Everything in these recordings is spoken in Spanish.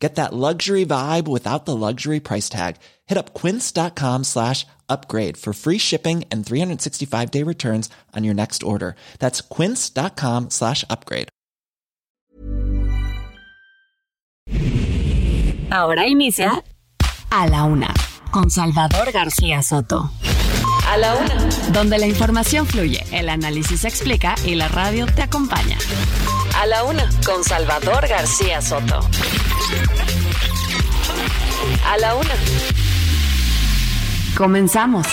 Get that luxury vibe without the luxury price tag. Hit up quince.com slash upgrade for free shipping and 365 day returns on your next order. That's quince.com slash upgrade. Ahora inicia A la Una con Salvador García Soto. A la Una. Donde la información fluye, el análisis se explica y la radio te acompaña. A la Una con Salvador García Soto. A la Una. Comenzamos.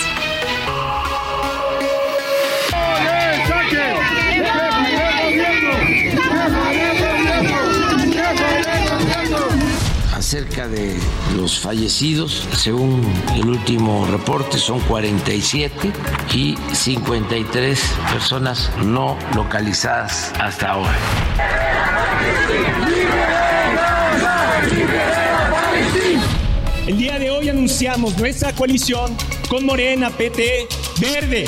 Acerca de los fallecidos, según el último reporte, son 47 y 53 personas no localizadas hasta ahora. El día de hoy anunciamos nuestra coalición con Morena, PT, Verde.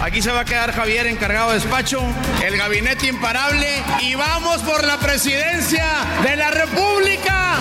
Aquí se va a quedar Javier encargado de despacho, el gabinete imparable y vamos por la presidencia de la República.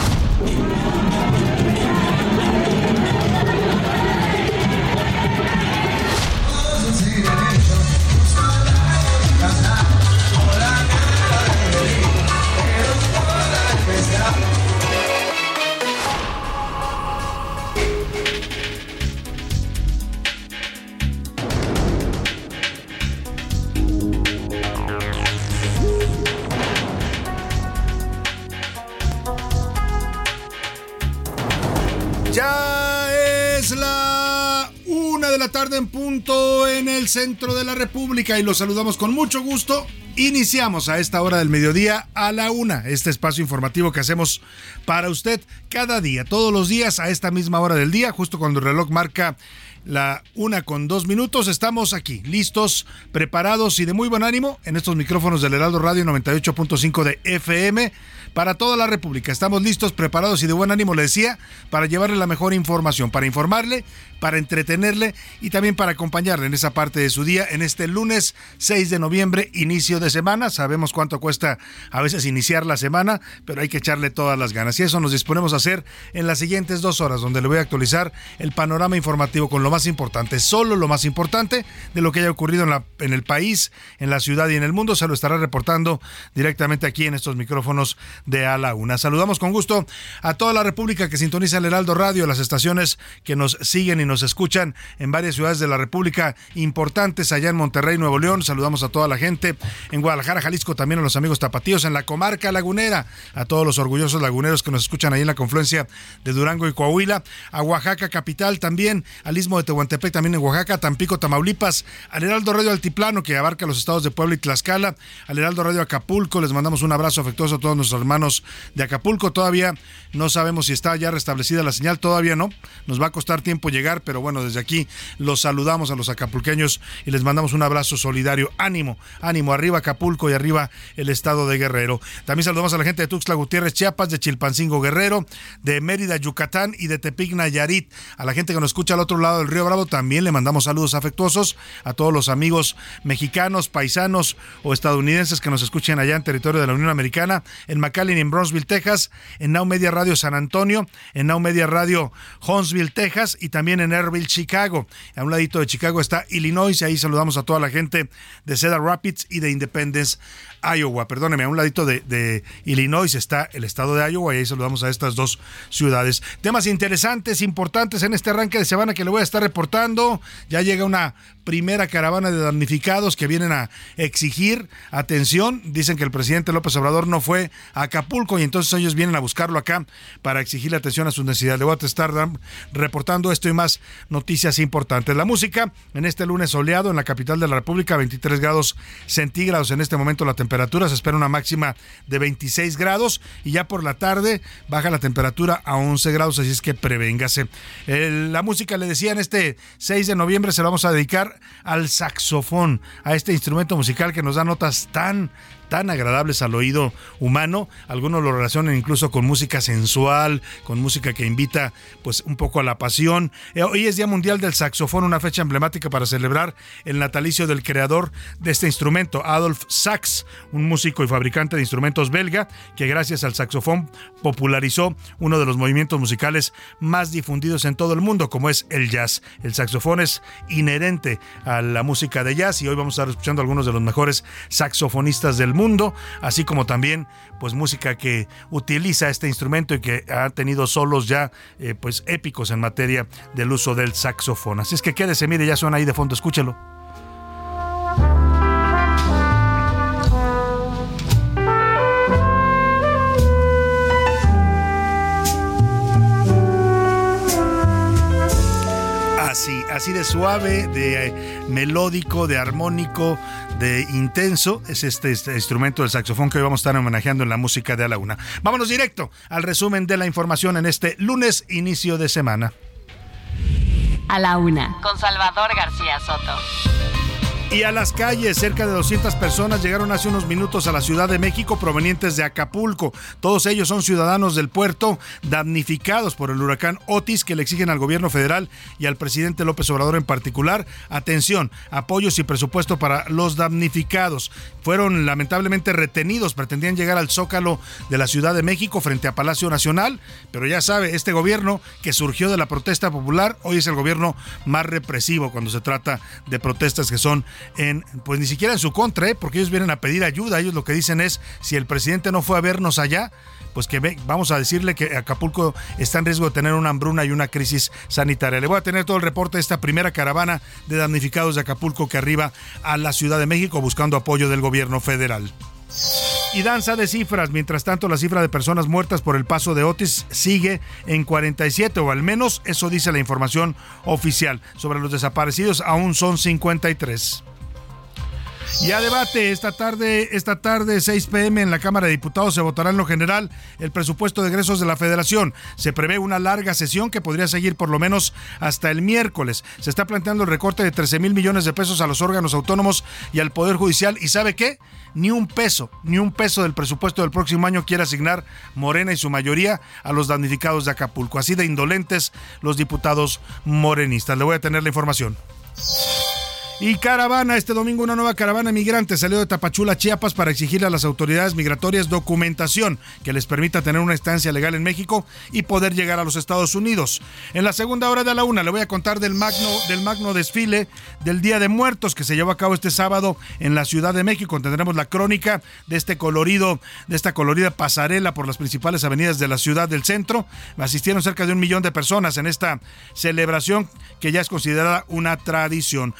Ya es la una de la tarde en punto en el centro de la República y los saludamos con mucho gusto. Iniciamos a esta hora del mediodía a la una, este espacio informativo que hacemos para usted cada día, todos los días a esta misma hora del día, justo cuando el reloj marca la una con dos minutos. Estamos aquí, listos, preparados y de muy buen ánimo en estos micrófonos del Heraldo Radio 98.5 de FM para toda la República. Estamos listos, preparados y de buen ánimo, le decía, para llevarle la mejor información, para informarle, para entretenerle y también para acompañarle en esa parte de su día en este lunes 6 de noviembre, inicio de semana. Sabemos cuánto cuesta a veces iniciar la semana, pero hay que echarle todas las ganas. Y eso nos disponemos a hacer en las siguientes dos horas, donde le voy a actualizar el panorama informativo con lo más importante, solo lo más importante de lo que haya ocurrido en, la, en el país, en la ciudad y en el mundo. Se lo estará reportando directamente aquí en estos micrófonos de A la Una. Saludamos con gusto a toda la República que sintoniza el Heraldo Radio, las estaciones que nos siguen y nos escuchan en varias ciudades de la República importantes, allá en Monterrey, Nuevo León. Saludamos a toda la gente en Guadalajara, Jalisco, también a los amigos tapatíos en la comarca lagunera, a todos los orgullosos laguneros que nos escuchan ahí en la confluencia de Durango y Coahuila, a Oaxaca capital también, al istmo de Tehuantepec también en Oaxaca, Tampico, Tamaulipas, al Heraldo Radio Altiplano que abarca los estados de Puebla y Tlaxcala, al Heraldo Radio Acapulco, les mandamos un abrazo afectuoso a todos nuestros hermanos de Acapulco. Todavía no sabemos si está ya restablecida la señal, todavía no. Nos va a costar tiempo llegar, pero bueno, desde aquí los saludamos a los acapulqueños y les mandamos un abrazo solidario. Ánimo, ánimo, arriba Acapulco y arriba el estado de Guerrero. También saludamos a la gente de Tuxtla Gutiérrez, Chiapas, de Chilpancingo Guerrero, de Mérida, Yucatán y de Tepic Nayarit. A la gente que nos escucha al otro lado del Río Bravo también le mandamos saludos afectuosos a todos los amigos mexicanos, paisanos o estadounidenses que nos escuchen allá en territorio de la Unión Americana, en McAllen en Bronzeville, Texas, en Now Media Radio San Antonio, en Now Media Radio Huntsville, Texas y también en Airville, Chicago. A un ladito de Chicago está Illinois y ahí saludamos a toda la gente de Cedar Rapids y de Independence, Iowa. Perdóneme, a un ladito de, de Illinois está el estado de Iowa y ahí saludamos a estas dos ciudades. Temas interesantes, importantes en este arranque de semana que le voy a estar reportando. Ya llega una primera caravana de damnificados que vienen a exigir atención. Dicen que el presidente López Obrador no fue a Acapulco y entonces ellos vienen a buscarlo acá para exigirle atención a sus necesidades. Le voy a estar reportando esto y más noticias importantes. La música en este lunes soleado en la capital de la República, 23 grados centígrados en este momento la temperatura, se espera una máxima de 26 grados y ya por la tarde baja la temperatura a 11 grados, así es que prevéngase. La música, le decía, en este 6 de noviembre se la vamos a dedicar al saxofón, a este instrumento musical que nos da notas tan tan agradables al oído humano. Algunos lo relacionan incluso con música sensual, con música que invita pues un poco a la pasión. Eh, hoy es Día Mundial del Saxofón, una fecha emblemática para celebrar el natalicio del creador de este instrumento, Adolf Sax, un músico y fabricante de instrumentos belga que gracias al saxofón popularizó uno de los movimientos musicales más difundidos en todo el mundo, como es el jazz. El saxofón es inherente a la música de jazz y hoy vamos a estar escuchando algunos de los mejores saxofonistas del mundo mundo, así como también pues música que utiliza este instrumento y que ha tenido solos ya eh, pues épicos en materia del uso del saxofón. Así es que quédese, mire, ya suena ahí de fondo, escúchelo. así, así de suave, de eh, melódico, de armónico, de intenso. Es este, este, instrumento del saxofón que hoy vamos a estar homenajeando en la música de a la una. Vámonos directo al resumen de la información en este lunes, inicio de semana. A la una. Con Salvador García Soto. Y a las calles, cerca de 200 personas llegaron hace unos minutos a la Ciudad de México provenientes de Acapulco. Todos ellos son ciudadanos del puerto damnificados por el huracán Otis que le exigen al gobierno federal y al presidente López Obrador en particular atención, apoyos y presupuesto para los damnificados. Fueron lamentablemente retenidos, pretendían llegar al Zócalo de la Ciudad de México frente a Palacio Nacional, pero ya sabe, este gobierno que surgió de la protesta popular hoy es el gobierno más represivo cuando se trata de protestas que son pues ni siquiera en su contra, ¿eh? porque ellos vienen a pedir ayuda. Ellos lo que dicen es, si el presidente no fue a vernos allá, pues que vamos a decirle que Acapulco está en riesgo de tener una hambruna y una crisis sanitaria. Le voy a tener todo el reporte de esta primera caravana de damnificados de Acapulco que arriba a la Ciudad de México buscando apoyo del gobierno federal. Y danza de cifras. Mientras tanto, la cifra de personas muertas por el paso de Otis sigue en 47, o al menos eso dice la información oficial. Sobre los desaparecidos, aún son 53. Y a debate esta tarde, esta tarde 6 pm en la Cámara de Diputados se votará en lo general el presupuesto de egresos de la Federación. Se prevé una larga sesión que podría seguir por lo menos hasta el miércoles. Se está planteando el recorte de 13 mil millones de pesos a los órganos autónomos y al Poder Judicial. ¿Y sabe qué? Ni un peso, ni un peso del presupuesto del próximo año quiere asignar Morena y su mayoría a los damnificados de Acapulco. Así de indolentes los diputados morenistas. Le voy a tener la información. Y caravana, este domingo una nueva caravana migrante salió de Tapachula, Chiapas, para exigirle a las autoridades migratorias documentación que les permita tener una estancia legal en México y poder llegar a los Estados Unidos. En la segunda hora de la una le voy a contar del magno, del magno desfile del Día de Muertos que se llevó a cabo este sábado en la Ciudad de México. Tendremos la crónica de este colorido, de esta colorida pasarela por las principales avenidas de la ciudad del centro. Asistieron cerca de un millón de personas en esta celebración que ya es considerada una tradición.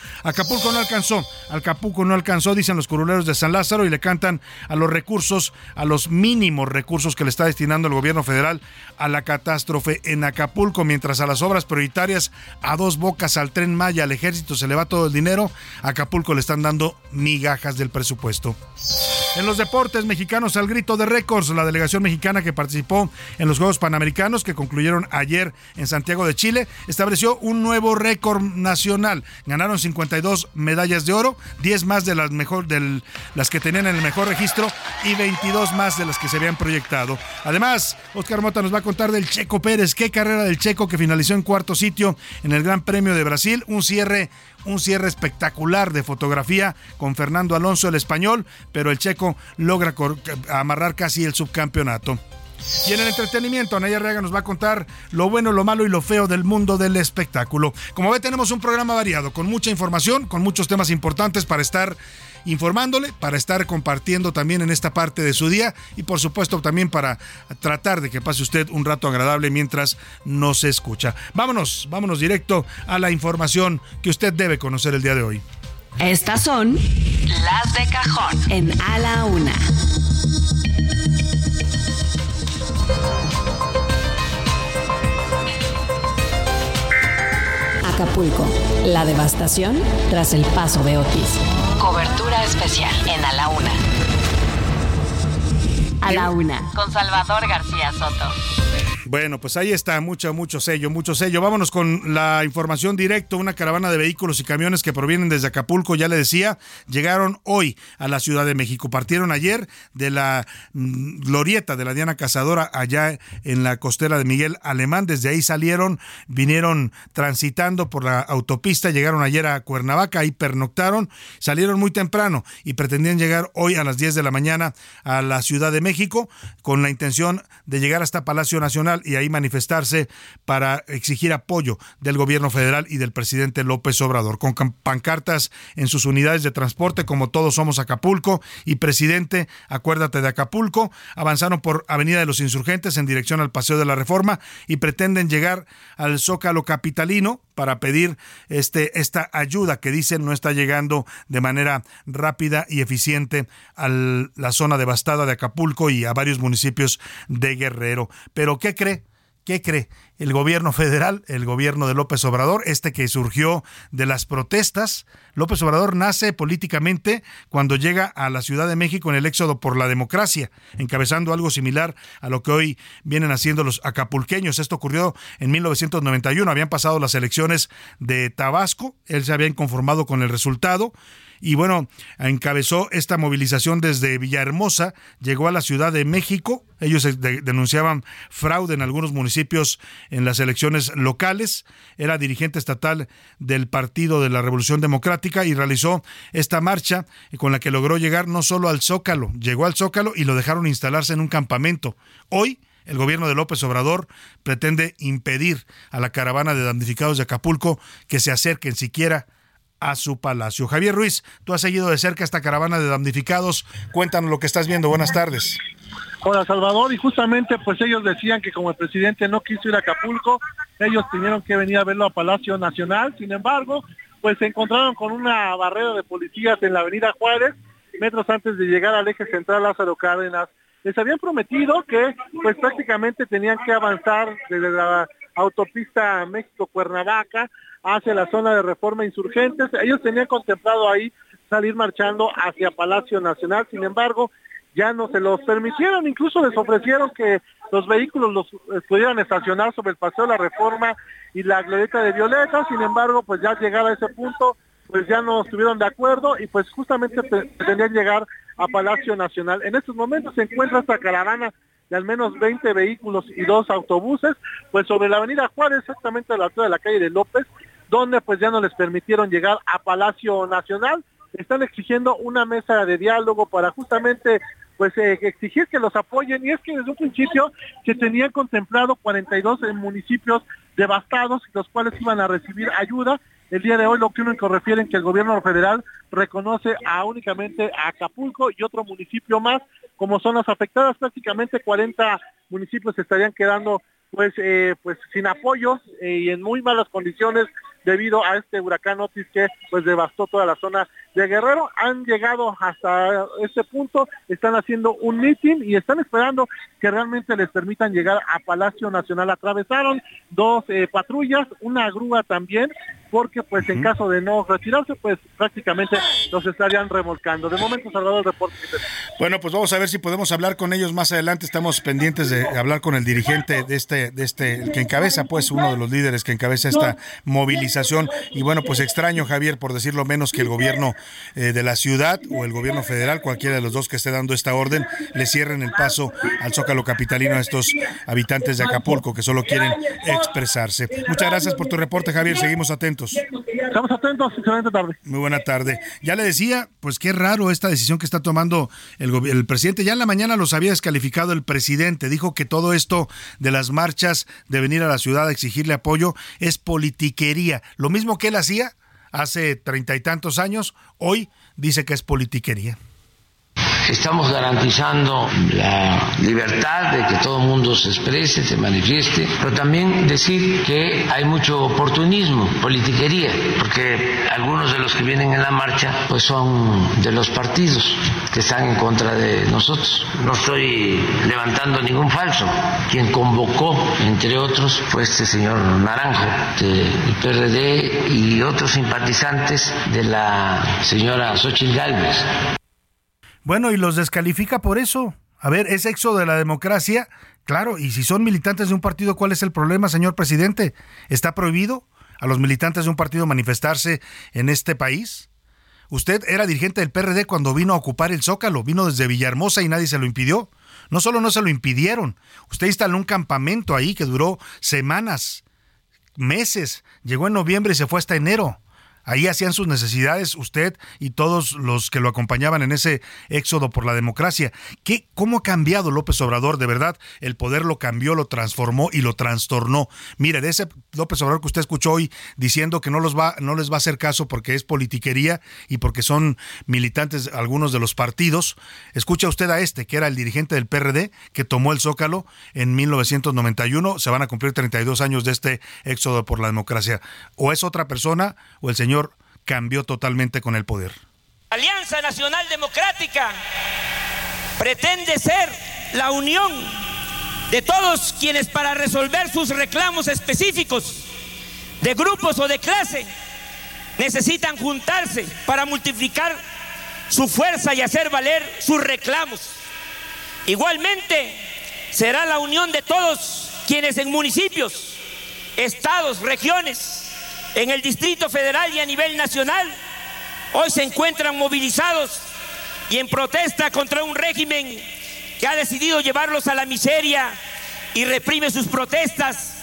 No alcanzó, Acapulco no alcanzó, dicen los curuleros de San Lázaro, y le cantan a los recursos, a los mínimos recursos que le está destinando el gobierno federal a la catástrofe en Acapulco, mientras a las obras prioritarias, a dos bocas, al tren Maya, al ejército se le va todo el dinero, Acapulco le están dando migajas del presupuesto. En los deportes mexicanos al grito de récords, la delegación mexicana que participó en los Juegos Panamericanos que concluyeron ayer en Santiago de Chile estableció un nuevo récord nacional. Ganaron 52 medallas de oro, 10 más de las mejor las que tenían en el mejor registro y 22 más de las que se habían proyectado. Además, Oscar Mota nos va a contar del Checo Pérez, qué carrera del Checo que finalizó en cuarto sitio en el Gran Premio de Brasil, un cierre un cierre espectacular de fotografía con Fernando Alonso el español, pero el checo logra amarrar casi el subcampeonato. Y en el entretenimiento, Anaya Rega nos va a contar lo bueno, lo malo y lo feo del mundo del espectáculo. Como ve, tenemos un programa variado, con mucha información, con muchos temas importantes para estar informándole, para estar compartiendo también en esta parte de su día y por supuesto también para tratar de que pase usted un rato agradable mientras nos escucha. Vámonos, vámonos directo a la información que usted debe conocer el día de hoy. Estas son las de cajón en A la Una. Acapulco, la devastación tras el paso de Otis. Cobertura especial en A la Una. A la Una. Con Salvador García Soto. Bueno, pues ahí está, mucho, mucho sello, mucho sello. Vámonos con la información directa. Una caravana de vehículos y camiones que provienen desde Acapulco, ya le decía, llegaron hoy a la Ciudad de México. Partieron ayer de la mm, glorieta de la Diana Cazadora allá en la costera de Miguel Alemán. Desde ahí salieron, vinieron transitando por la autopista, llegaron ayer a Cuernavaca, ahí pernoctaron, salieron muy temprano y pretendían llegar hoy a las 10 de la mañana a la Ciudad de México con la intención de llegar hasta Palacio Nacional y ahí manifestarse para exigir apoyo del gobierno federal y del presidente López Obrador, con pancartas en sus unidades de transporte como todos somos Acapulco y presidente, acuérdate de Acapulco, avanzaron por Avenida de los Insurgentes en dirección al Paseo de la Reforma y pretenden llegar al Zócalo Capitalino para pedir este, esta ayuda que dicen no está llegando de manera rápida y eficiente a la zona devastada de Acapulco y a varios municipios de Guerrero. Pero ¿qué cree? ¿Qué cree? El gobierno federal, el gobierno de López Obrador, este que surgió de las protestas. López Obrador nace políticamente cuando llega a la Ciudad de México en el éxodo por la democracia, encabezando algo similar a lo que hoy vienen haciendo los acapulqueños. Esto ocurrió en 1991, habían pasado las elecciones de Tabasco, él se había inconformado con el resultado y bueno, encabezó esta movilización desde Villahermosa, llegó a la Ciudad de México, ellos denunciaban fraude en algunos municipios en las elecciones locales, era dirigente estatal del Partido de la Revolución Democrática y realizó esta marcha con la que logró llegar no solo al Zócalo, llegó al Zócalo y lo dejaron instalarse en un campamento. Hoy el gobierno de López Obrador pretende impedir a la caravana de damnificados de Acapulco que se acerquen siquiera a su palacio. Javier Ruiz, tú has seguido de cerca esta caravana de damnificados. Cuéntanos lo que estás viendo. Buenas tardes. Hola Salvador, y justamente pues ellos decían que como el presidente no quiso ir a Acapulco, ellos tuvieron que venir a verlo a Palacio Nacional. Sin embargo, pues se encontraron con una barrera de policías en la avenida Juárez, metros antes de llegar al eje central Lázaro Cárdenas. Les habían prometido que pues prácticamente tenían que avanzar desde la autopista México-Cuernavaca hacia la zona de reforma insurgentes. Ellos tenían contemplado ahí salir marchando hacia Palacio Nacional, sin embargo, ya no se los permitieron, incluso les ofrecieron que los vehículos los eh, pudieran estacionar sobre el paseo de la reforma y la glorieta de Violeta, sin embargo, pues ya llegado a ese punto, pues ya no estuvieron de acuerdo y pues justamente pretendían llegar a Palacio Nacional. En estos momentos se encuentra esta caravana de al menos 20 vehículos y dos autobuses, pues sobre la avenida Juárez, exactamente a la altura de la calle de López, donde pues ya no les permitieron llegar a Palacio Nacional. Están exigiendo una mesa de diálogo para justamente pues eh, exigir que los apoyen. Y es que desde un principio se tenían contemplado 42 municipios devastados los cuales iban a recibir ayuda. El día de hoy lo que refieren que el gobierno federal reconoce a únicamente a Acapulco y otro municipio más. Como zonas afectadas prácticamente 40 municipios estarían quedando pues eh, pues sin apoyo eh, y en muy malas condiciones debido a este huracán Otis que pues devastó toda la zona de Guerrero. Han llegado hasta este punto, están haciendo un meeting y están esperando que realmente les permitan llegar a Palacio Nacional. Atravesaron dos eh, patrullas, una grúa también, porque pues en caso de no retirarse, pues prácticamente los estarían remolcando. De momento, Salvador, reporte. Bueno, pues vamos a ver si podemos hablar con ellos más adelante. Estamos pendientes de hablar con el dirigente de este, de este, el que encabeza, pues uno de los líderes que encabeza esta movilización. Y bueno, pues extraño, Javier, por decirlo menos, que el gobierno eh, de la ciudad o el gobierno federal, cualquiera de los dos que esté dando esta orden, le cierren el paso al Zócalo Capitalino a estos habitantes de Acapulco que solo quieren expresarse. Muchas gracias por tu reporte, Javier. Seguimos atentos. Estamos atentos, excelente tarde. Muy buena tarde. Ya le decía, pues qué raro esta decisión que está tomando el, el presidente. Ya en la mañana los había descalificado el presidente. Dijo que todo esto de las marchas, de venir a la ciudad a exigirle apoyo, es politiquería. Lo mismo que él hacía hace treinta y tantos años, hoy dice que es politiquería. Estamos garantizando la libertad de que todo el mundo se exprese, se manifieste, pero también decir que hay mucho oportunismo, politiquería, porque algunos de los que vienen en la marcha pues son de los partidos que están en contra de nosotros. No estoy levantando ningún falso. Quien convocó, entre otros, fue este señor Naranjo del PRD y otros simpatizantes de la señora Xochitl Gálvez. Bueno, y los descalifica por eso A ver, ese éxodo de la democracia, claro, y si son militantes de un partido, ¿cuál es el problema, señor presidente? ¿Está prohibido a los militantes de un partido manifestarse en este país? Usted era dirigente del PRD cuando vino a ocupar el Zócalo, vino desde Villahermosa y nadie se lo impidió. No solo no se lo impidieron, usted instaló un campamento ahí que duró semanas, meses, llegó en noviembre y se fue hasta enero. Ahí hacían sus necesidades usted y todos los que lo acompañaban en ese éxodo por la democracia. ¿Qué, ¿Cómo ha cambiado López Obrador? De verdad, el poder lo cambió, lo transformó y lo trastornó. Mire, de ese López Obrador que usted escuchó hoy diciendo que no, los va, no les va a hacer caso porque es politiquería y porque son militantes algunos de los partidos, escucha usted a este, que era el dirigente del PRD, que tomó el Zócalo en 1991. Se van a cumplir 32 años de este éxodo por la democracia. O es otra persona o el señor cambió totalmente con el poder. Alianza Nacional Democrática pretende ser la unión de todos quienes para resolver sus reclamos específicos de grupos o de clase necesitan juntarse para multiplicar su fuerza y hacer valer sus reclamos. Igualmente será la unión de todos quienes en municipios, estados, regiones, en el Distrito Federal y a nivel nacional, hoy se encuentran movilizados y en protesta contra un régimen que ha decidido llevarlos a la miseria y reprime sus protestas,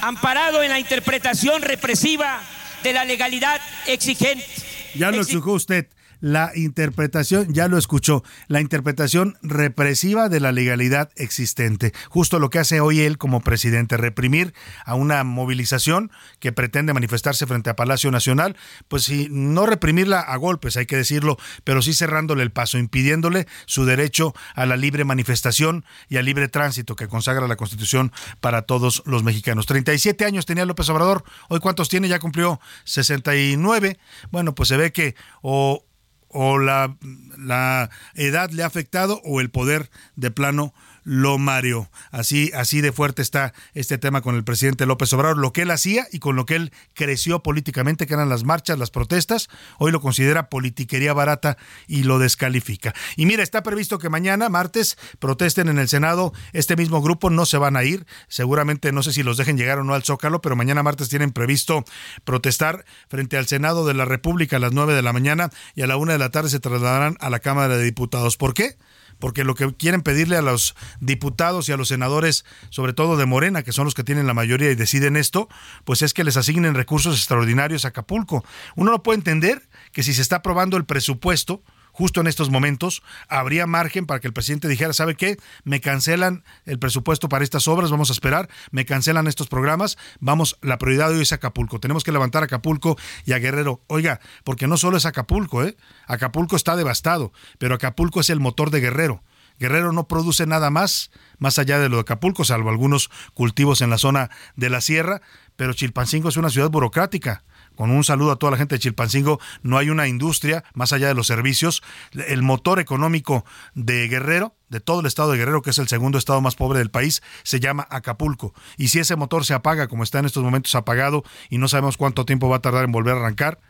amparado en la interpretación represiva de la legalidad exigente. Ya lo explicó usted la interpretación, ya lo escuchó, la interpretación represiva de la legalidad existente. Justo lo que hace hoy él como presidente, reprimir a una movilización que pretende manifestarse frente a Palacio Nacional, pues si no reprimirla a golpes, hay que decirlo, pero sí cerrándole el paso, impidiéndole su derecho a la libre manifestación y al libre tránsito que consagra la Constitución para todos los mexicanos. 37 años tenía López Obrador, hoy cuántos tiene, ya cumplió 69. Bueno, pues se ve que o o la, la edad le ha afectado o el poder de plano lo mareó. Así, así de fuerte está este tema con el presidente López Obrador. Lo que él hacía y con lo que él creció políticamente, que eran las marchas, las protestas, hoy lo considera politiquería barata y lo descalifica. Y mira, está previsto que mañana, martes, protesten en el Senado. Este mismo grupo no se van a ir. Seguramente no sé si los dejen llegar o no al Zócalo, pero mañana martes tienen previsto protestar frente al Senado de la República a las 9 de la mañana y a la una de la tarde se trasladarán a la Cámara de Diputados. ¿Por qué? Porque lo que quieren pedirle a los diputados y a los senadores, sobre todo de Morena, que son los que tienen la mayoría y deciden esto, pues es que les asignen recursos extraordinarios a Acapulco. Uno no puede entender que si se está aprobando el presupuesto, justo en estos momentos, habría margen para que el presidente dijera, ¿sabe qué? Me cancelan el presupuesto para estas obras, vamos a esperar, me cancelan estos programas, vamos, la prioridad de hoy es Acapulco, tenemos que levantar a Acapulco y a Guerrero. Oiga, porque no solo es Acapulco, ¿eh? Acapulco está devastado, pero Acapulco es el motor de Guerrero. Guerrero no produce nada más, más allá de lo de Acapulco, salvo algunos cultivos en la zona de la sierra, pero Chilpancingo es una ciudad burocrática con un saludo a toda la gente de Chilpancingo, no hay una industria más allá de los servicios. El motor económico de Guerrero, de todo el estado de Guerrero, que es el segundo estado más pobre del país, se llama Acapulco. Y si ese motor se apaga, como está en estos momentos apagado, y no sabemos cuánto tiempo va a tardar en volver a arrancar,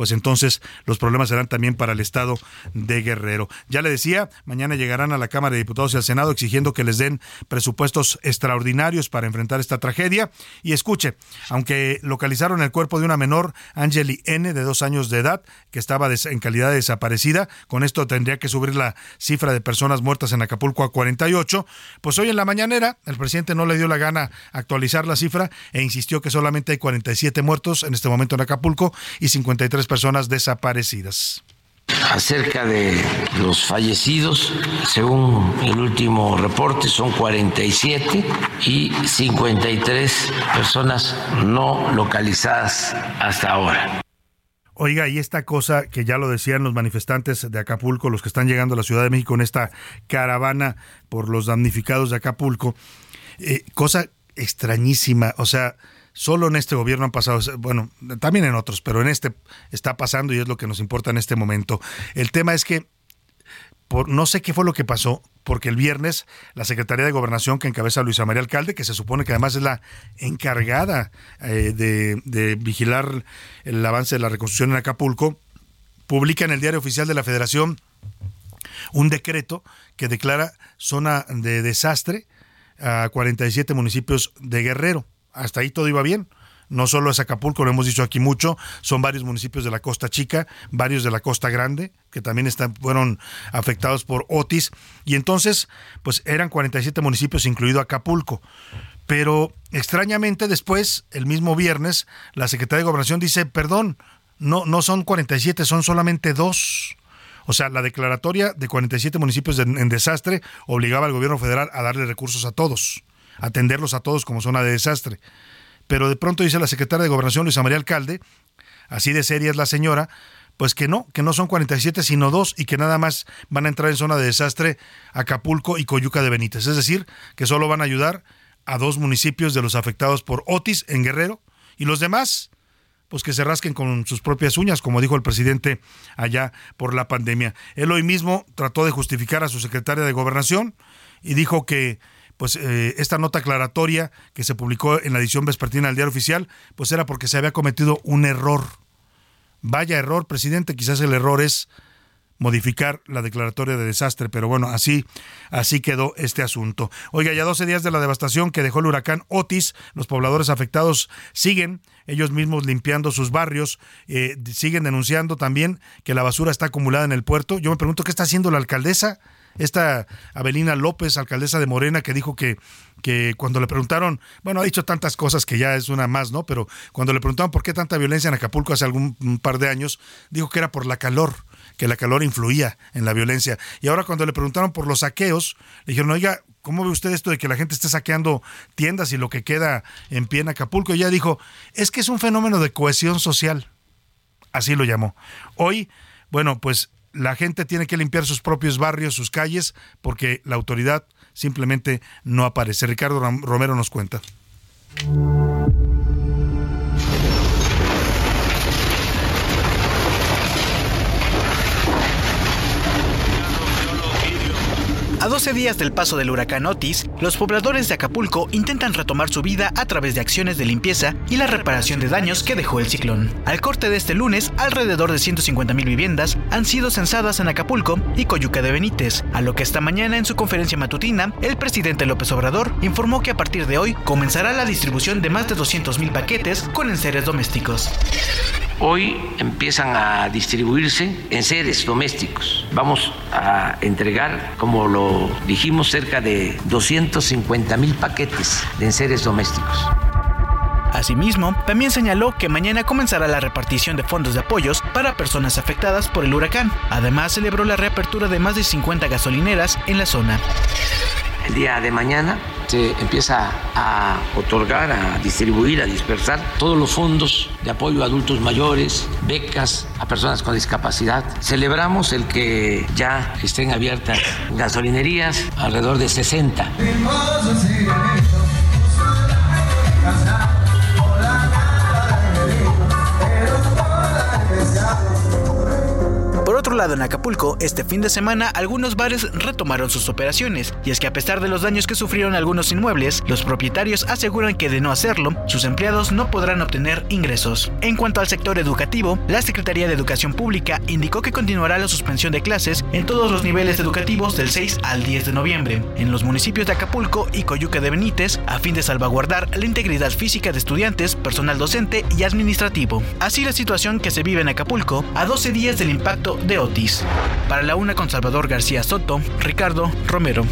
pues entonces los problemas serán también para el estado de Guerrero. Ya le decía, mañana llegarán a la Cámara de Diputados y al Senado exigiendo que les den presupuestos extraordinarios para enfrentar esta tragedia. Y escuche, aunque localizaron el cuerpo de una menor, Angeli N, de dos años de edad, que estaba en calidad de desaparecida, con esto tendría que subir la cifra de personas muertas en Acapulco a 48, pues hoy en la mañanera el presidente no le dio la gana actualizar la cifra e insistió que solamente hay 47 muertos en este momento en Acapulco y 53 personas desaparecidas. Acerca de los fallecidos, según el último reporte, son 47 y 53 personas no localizadas hasta ahora. Oiga, y esta cosa que ya lo decían los manifestantes de Acapulco, los que están llegando a la Ciudad de México en esta caravana por los damnificados de Acapulco, eh, cosa extrañísima, o sea, Solo en este gobierno han pasado, bueno, también en otros, pero en este está pasando y es lo que nos importa en este momento. El tema es que por, no sé qué fue lo que pasó, porque el viernes la Secretaría de Gobernación que encabeza Luisa María Alcalde, que se supone que además es la encargada eh, de, de, vigilar el avance de la reconstrucción en Acapulco, publica en el diario oficial de la Federación un decreto que declara zona de desastre a 47 municipios de Guerrero. Hasta ahí todo iba bien. No solo es Acapulco, lo hemos dicho aquí mucho, son varios municipios de la Costa Chica, varios de la Costa Grande, que también fueron afectados por Otis. Y entonces, pues eran 47 municipios, incluido Acapulco. Pero extrañamente después, el mismo viernes, la Secretaría de Gobernación dice, perdón, no, no son 47, son solamente dos. O sea, la declaratoria de 47 municipios en desastre obligaba al gobierno federal a darle recursos a todos, atenderlos a todos como zona de desastre. Pero de pronto dice la secretaria de Gobernación, Luisa María Alcalde, así de seria es la señora, pues que no, que no son 47 sino dos y que nada más van a entrar en zona de desastre Acapulco y Coyuca de Benítez. Es decir, que solo van a ayudar a dos municipios de los afectados por Otis en Guerrero y los demás, pues que se rasquen con sus propias uñas, como dijo el presidente allá por la pandemia. Él hoy mismo trató de justificar a su secretaria de Gobernación y dijo que pues eh, esta nota aclaratoria que se publicó en la edición vespertina del diario oficial, pues era porque se había cometido un error. Vaya error, presidente, quizás el error es modificar la declaratoria de desastre, pero bueno, así, así quedó este asunto. Oiga, ya 12 días de la devastación que dejó el huracán Otis, los pobladores afectados siguen ellos mismos limpiando sus barrios, eh, siguen denunciando también que la basura está acumulada en el puerto. Yo me pregunto qué está haciendo la alcaldesa esta Abelina López, alcaldesa de Morena, que dijo que, que cuando le preguntaron, bueno, ha dicho tantas cosas que ya es una más, ¿no? Pero cuando le preguntaron por qué tanta violencia en Acapulco hace algún par de años, dijo que era por la calor, que la calor influía en la violencia. Y ahora cuando le preguntaron por los saqueos, le dijeron, oiga, ¿cómo ve usted esto de que la gente esté saqueando tiendas y lo que queda en pie en Acapulco? Y ella dijo, es que es un fenómeno de cohesión social. Así lo llamó. Hoy, bueno, pues la gente tiene que limpiar sus propios barrios, sus calles, porque la autoridad simplemente no aparece. Ricardo Romero nos cuenta. A 12 días del paso del huracán Otis, los pobladores de Acapulco intentan retomar su vida a través de acciones de limpieza y la reparación de daños que dejó el ciclón. Al corte de este lunes, alrededor de 150.000 viviendas han sido censadas en Acapulco y Coyuca de Benítez, a lo que esta mañana en su conferencia matutina, el presidente López Obrador informó que a partir de hoy comenzará la distribución de más de 200.000 paquetes con enseres domésticos. Hoy empiezan a distribuirse enseres domésticos. Vamos a entregar, como lo dijimos, cerca de 250 mil paquetes de enseres domésticos. Asimismo, también señaló que mañana comenzará la repartición de fondos de apoyos para personas afectadas por el huracán. Además, celebró la reapertura de más de 50 gasolineras en la zona. El día de mañana se empieza a otorgar, a distribuir, a dispersar todos los fondos de apoyo a adultos mayores, becas a personas con discapacidad. Celebramos el que ya estén abiertas gasolinerías, alrededor de 60. Otro lado, en Acapulco, este fin de semana algunos bares retomaron sus operaciones, y es que a pesar de los daños que sufrieron algunos inmuebles, los propietarios aseguran que de no hacerlo, sus empleados no podrán obtener ingresos. En cuanto al sector educativo, la Secretaría de Educación Pública indicó que continuará la suspensión de clases en todos los niveles educativos del 6 al 10 de noviembre, en los municipios de Acapulco y Coyuca de Benítez, a fin de salvaguardar la integridad física de estudiantes, personal docente y administrativo. Así la situación que se vive en Acapulco a 12 días del impacto de Para la una con Salvador García Soto, Ricardo Romero.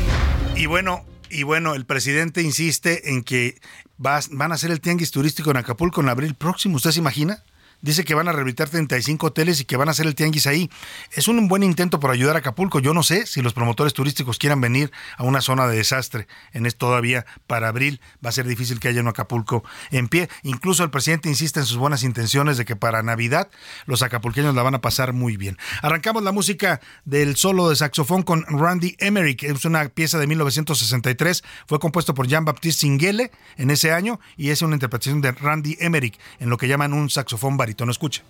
Y bueno, y bueno, el presidente insiste en que van a hacer el tianguis turístico en Acapulco en abril próximo. ¿Usted se imagina? Dice que van a rehabilitar 35 hoteles y que van a hacer el tianguis ahí. Es un buen intento por ayudar a Acapulco. Yo no sé si los promotores turísticos quieran venir a una zona de desastre en esto todavía para abril. Va a ser difícil que haya un Acapulco en pie. Incluso el presidente insiste en sus buenas intenciones de que para Navidad los acapulqueños la van a pasar muy bien. Arrancamos la música del solo de saxofón con Randy Emmerich. Es una pieza de 1963. Fue compuesto por Jean-Baptiste Singuele en ese año y es una interpretación de Randy Emmerich en lo que llaman un saxofón no escucha.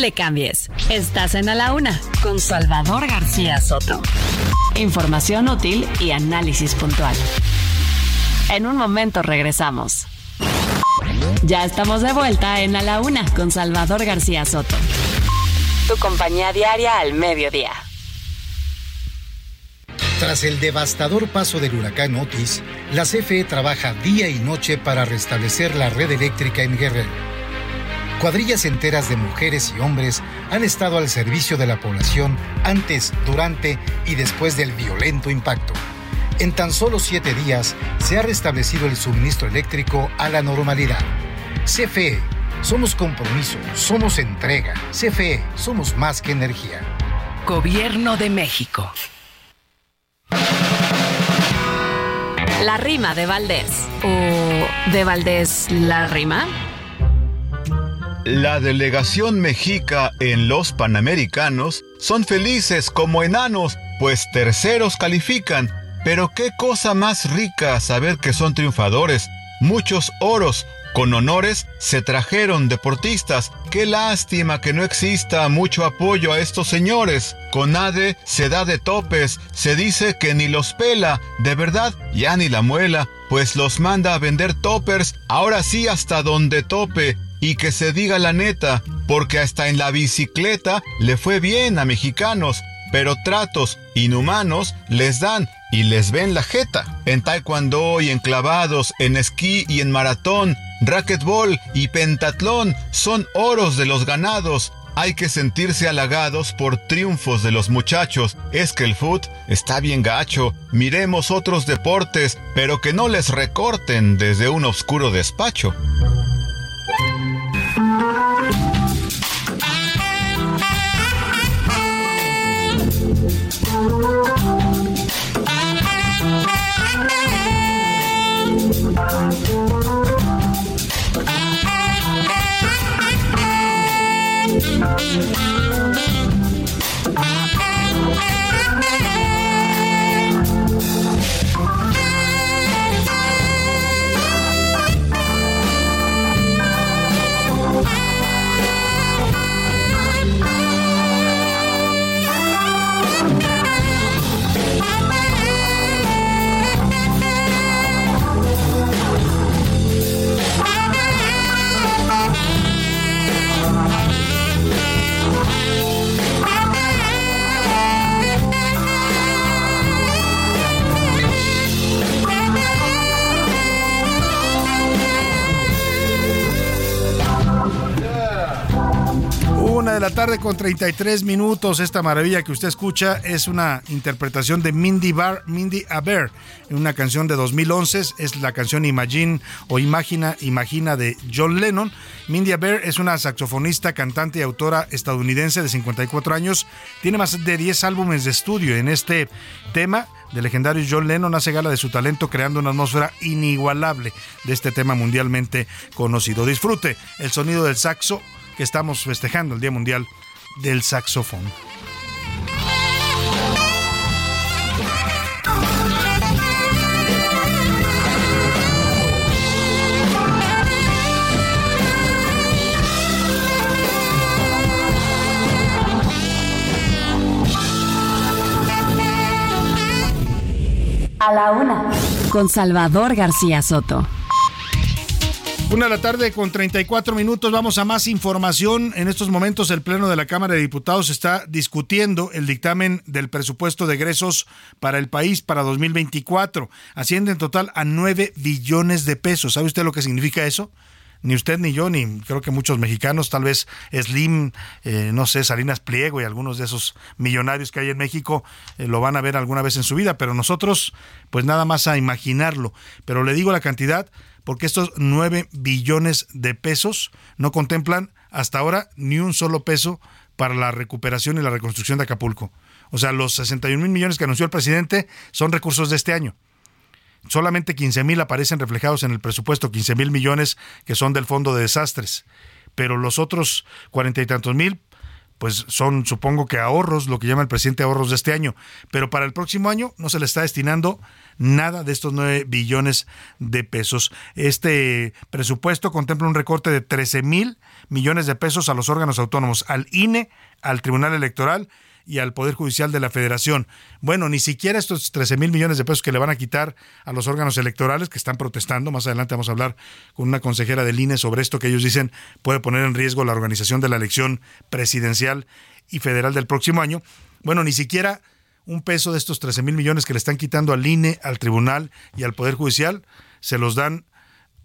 Le cambies. Estás en A la Una con Salvador García Soto. Información útil y análisis puntual. En un momento regresamos. Ya estamos de vuelta en A la Una con Salvador García Soto. Tu compañía diaria al mediodía. Tras el devastador paso del huracán Otis, la CFE trabaja día y noche para restablecer la red eléctrica en Guerrero. Cuadrillas enteras de mujeres y hombres han estado al servicio de la población antes, durante y después del violento impacto. En tan solo siete días se ha restablecido el suministro eléctrico a la normalidad. CFE, somos compromiso, somos entrega. CFE, somos más que energía. Gobierno de México. La rima de Valdés. ¿O de Valdés la rima? La delegación mexica en los Panamericanos son felices como enanos, pues terceros califican. Pero qué cosa más rica saber que son triunfadores. Muchos oros, con honores se trajeron deportistas. Qué lástima que no exista mucho apoyo a estos señores. Con ADE se da de topes, se dice que ni los pela, de verdad ya ni la muela, pues los manda a vender toppers, ahora sí hasta donde tope. Y que se diga la neta, porque hasta en la bicicleta le fue bien a mexicanos, pero tratos inhumanos les dan y les ven la jeta. En taekwondo y en clavados, en esquí y en maratón, racquetball y pentatlón son oros de los ganados. Hay que sentirse halagados por triunfos de los muchachos. Es que el foot está bien gacho. Miremos otros deportes, pero que no les recorten desde un oscuro despacho. Una de la tarde con 33 minutos. Esta maravilla que usted escucha es una interpretación de Mindy Bar, Mindy Aber, una canción de 2011. Es la canción Imagine o Imagina, Imagina de John Lennon. Mindy Aber es una saxofonista, cantante y autora estadounidense de 54 años. Tiene más de 10 álbumes de estudio en este tema del legendario John Lennon hace gala de su talento creando una atmósfera inigualable de este tema mundialmente conocido. Disfrute el sonido del saxo que estamos festejando el Día Mundial del Saxofón. A la Una con Salvador García Soto. Una de la tarde con 34 minutos. Vamos a más información. En estos momentos el Pleno de la Cámara de Diputados está discutiendo el dictamen del presupuesto de egresos para el país para 2024. Asciende en total a 9 billones de pesos. ¿Sabe usted lo que significa eso? Ni usted ni yo, ni creo que muchos mexicanos, tal vez Slim, eh, no sé, Salinas Pliego y algunos de esos millonarios que hay en México eh, lo van a ver alguna vez en su vida, pero nosotros, pues nada más a imaginarlo. Pero le digo la cantidad, porque estos 9 billones de pesos no contemplan hasta ahora ni un solo peso para la recuperación y la reconstrucción de Acapulco. O sea, los 61 mil millones que anunció el presidente son recursos de este año. Solamente 15 mil aparecen reflejados en el presupuesto, 15 mil millones que son del Fondo de Desastres. Pero los otros cuarenta y tantos mil pues son, supongo que ahorros, lo que llama el presidente ahorros de este año. Pero para el próximo año no se le está destinando nada de estos 9 billones de pesos. Este presupuesto contempla un recorte de 13 mil millones de pesos a los órganos autónomos, al INE, al Tribunal Electoral y al Poder Judicial de la Federación. Bueno, ni siquiera estos 13 mil millones de pesos que le van a quitar a los órganos electorales que están protestando. Más adelante vamos a hablar con una consejera del INE sobre esto que ellos dicen puede poner en riesgo la organización de la elección presidencial y federal del próximo año. Bueno, ni siquiera un peso de estos 13 mil millones que le están quitando al INE, al Tribunal y al Poder Judicial se los dan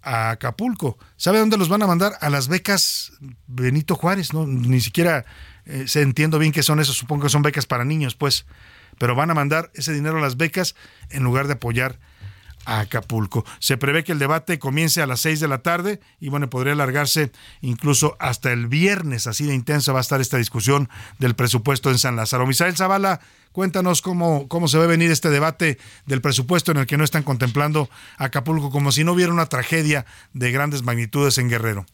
a Acapulco. ¿Sabe dónde los van a mandar? A las becas Benito Juárez, ¿no? Ni siquiera eh, se entiendo bien que son esos, supongo que son becas para niños, pues, pero van a mandar ese dinero a las becas en lugar de apoyar a Acapulco. Se prevé que el debate comience a las 6 de la tarde y bueno, podría alargarse incluso hasta el viernes, así de intensa va a estar esta discusión del presupuesto en San Lázaro. Misael Zavala, cuéntanos cómo, cómo se a venir este debate del presupuesto en el que no están contemplando Acapulco como si no hubiera una tragedia de grandes magnitudes en Guerrero.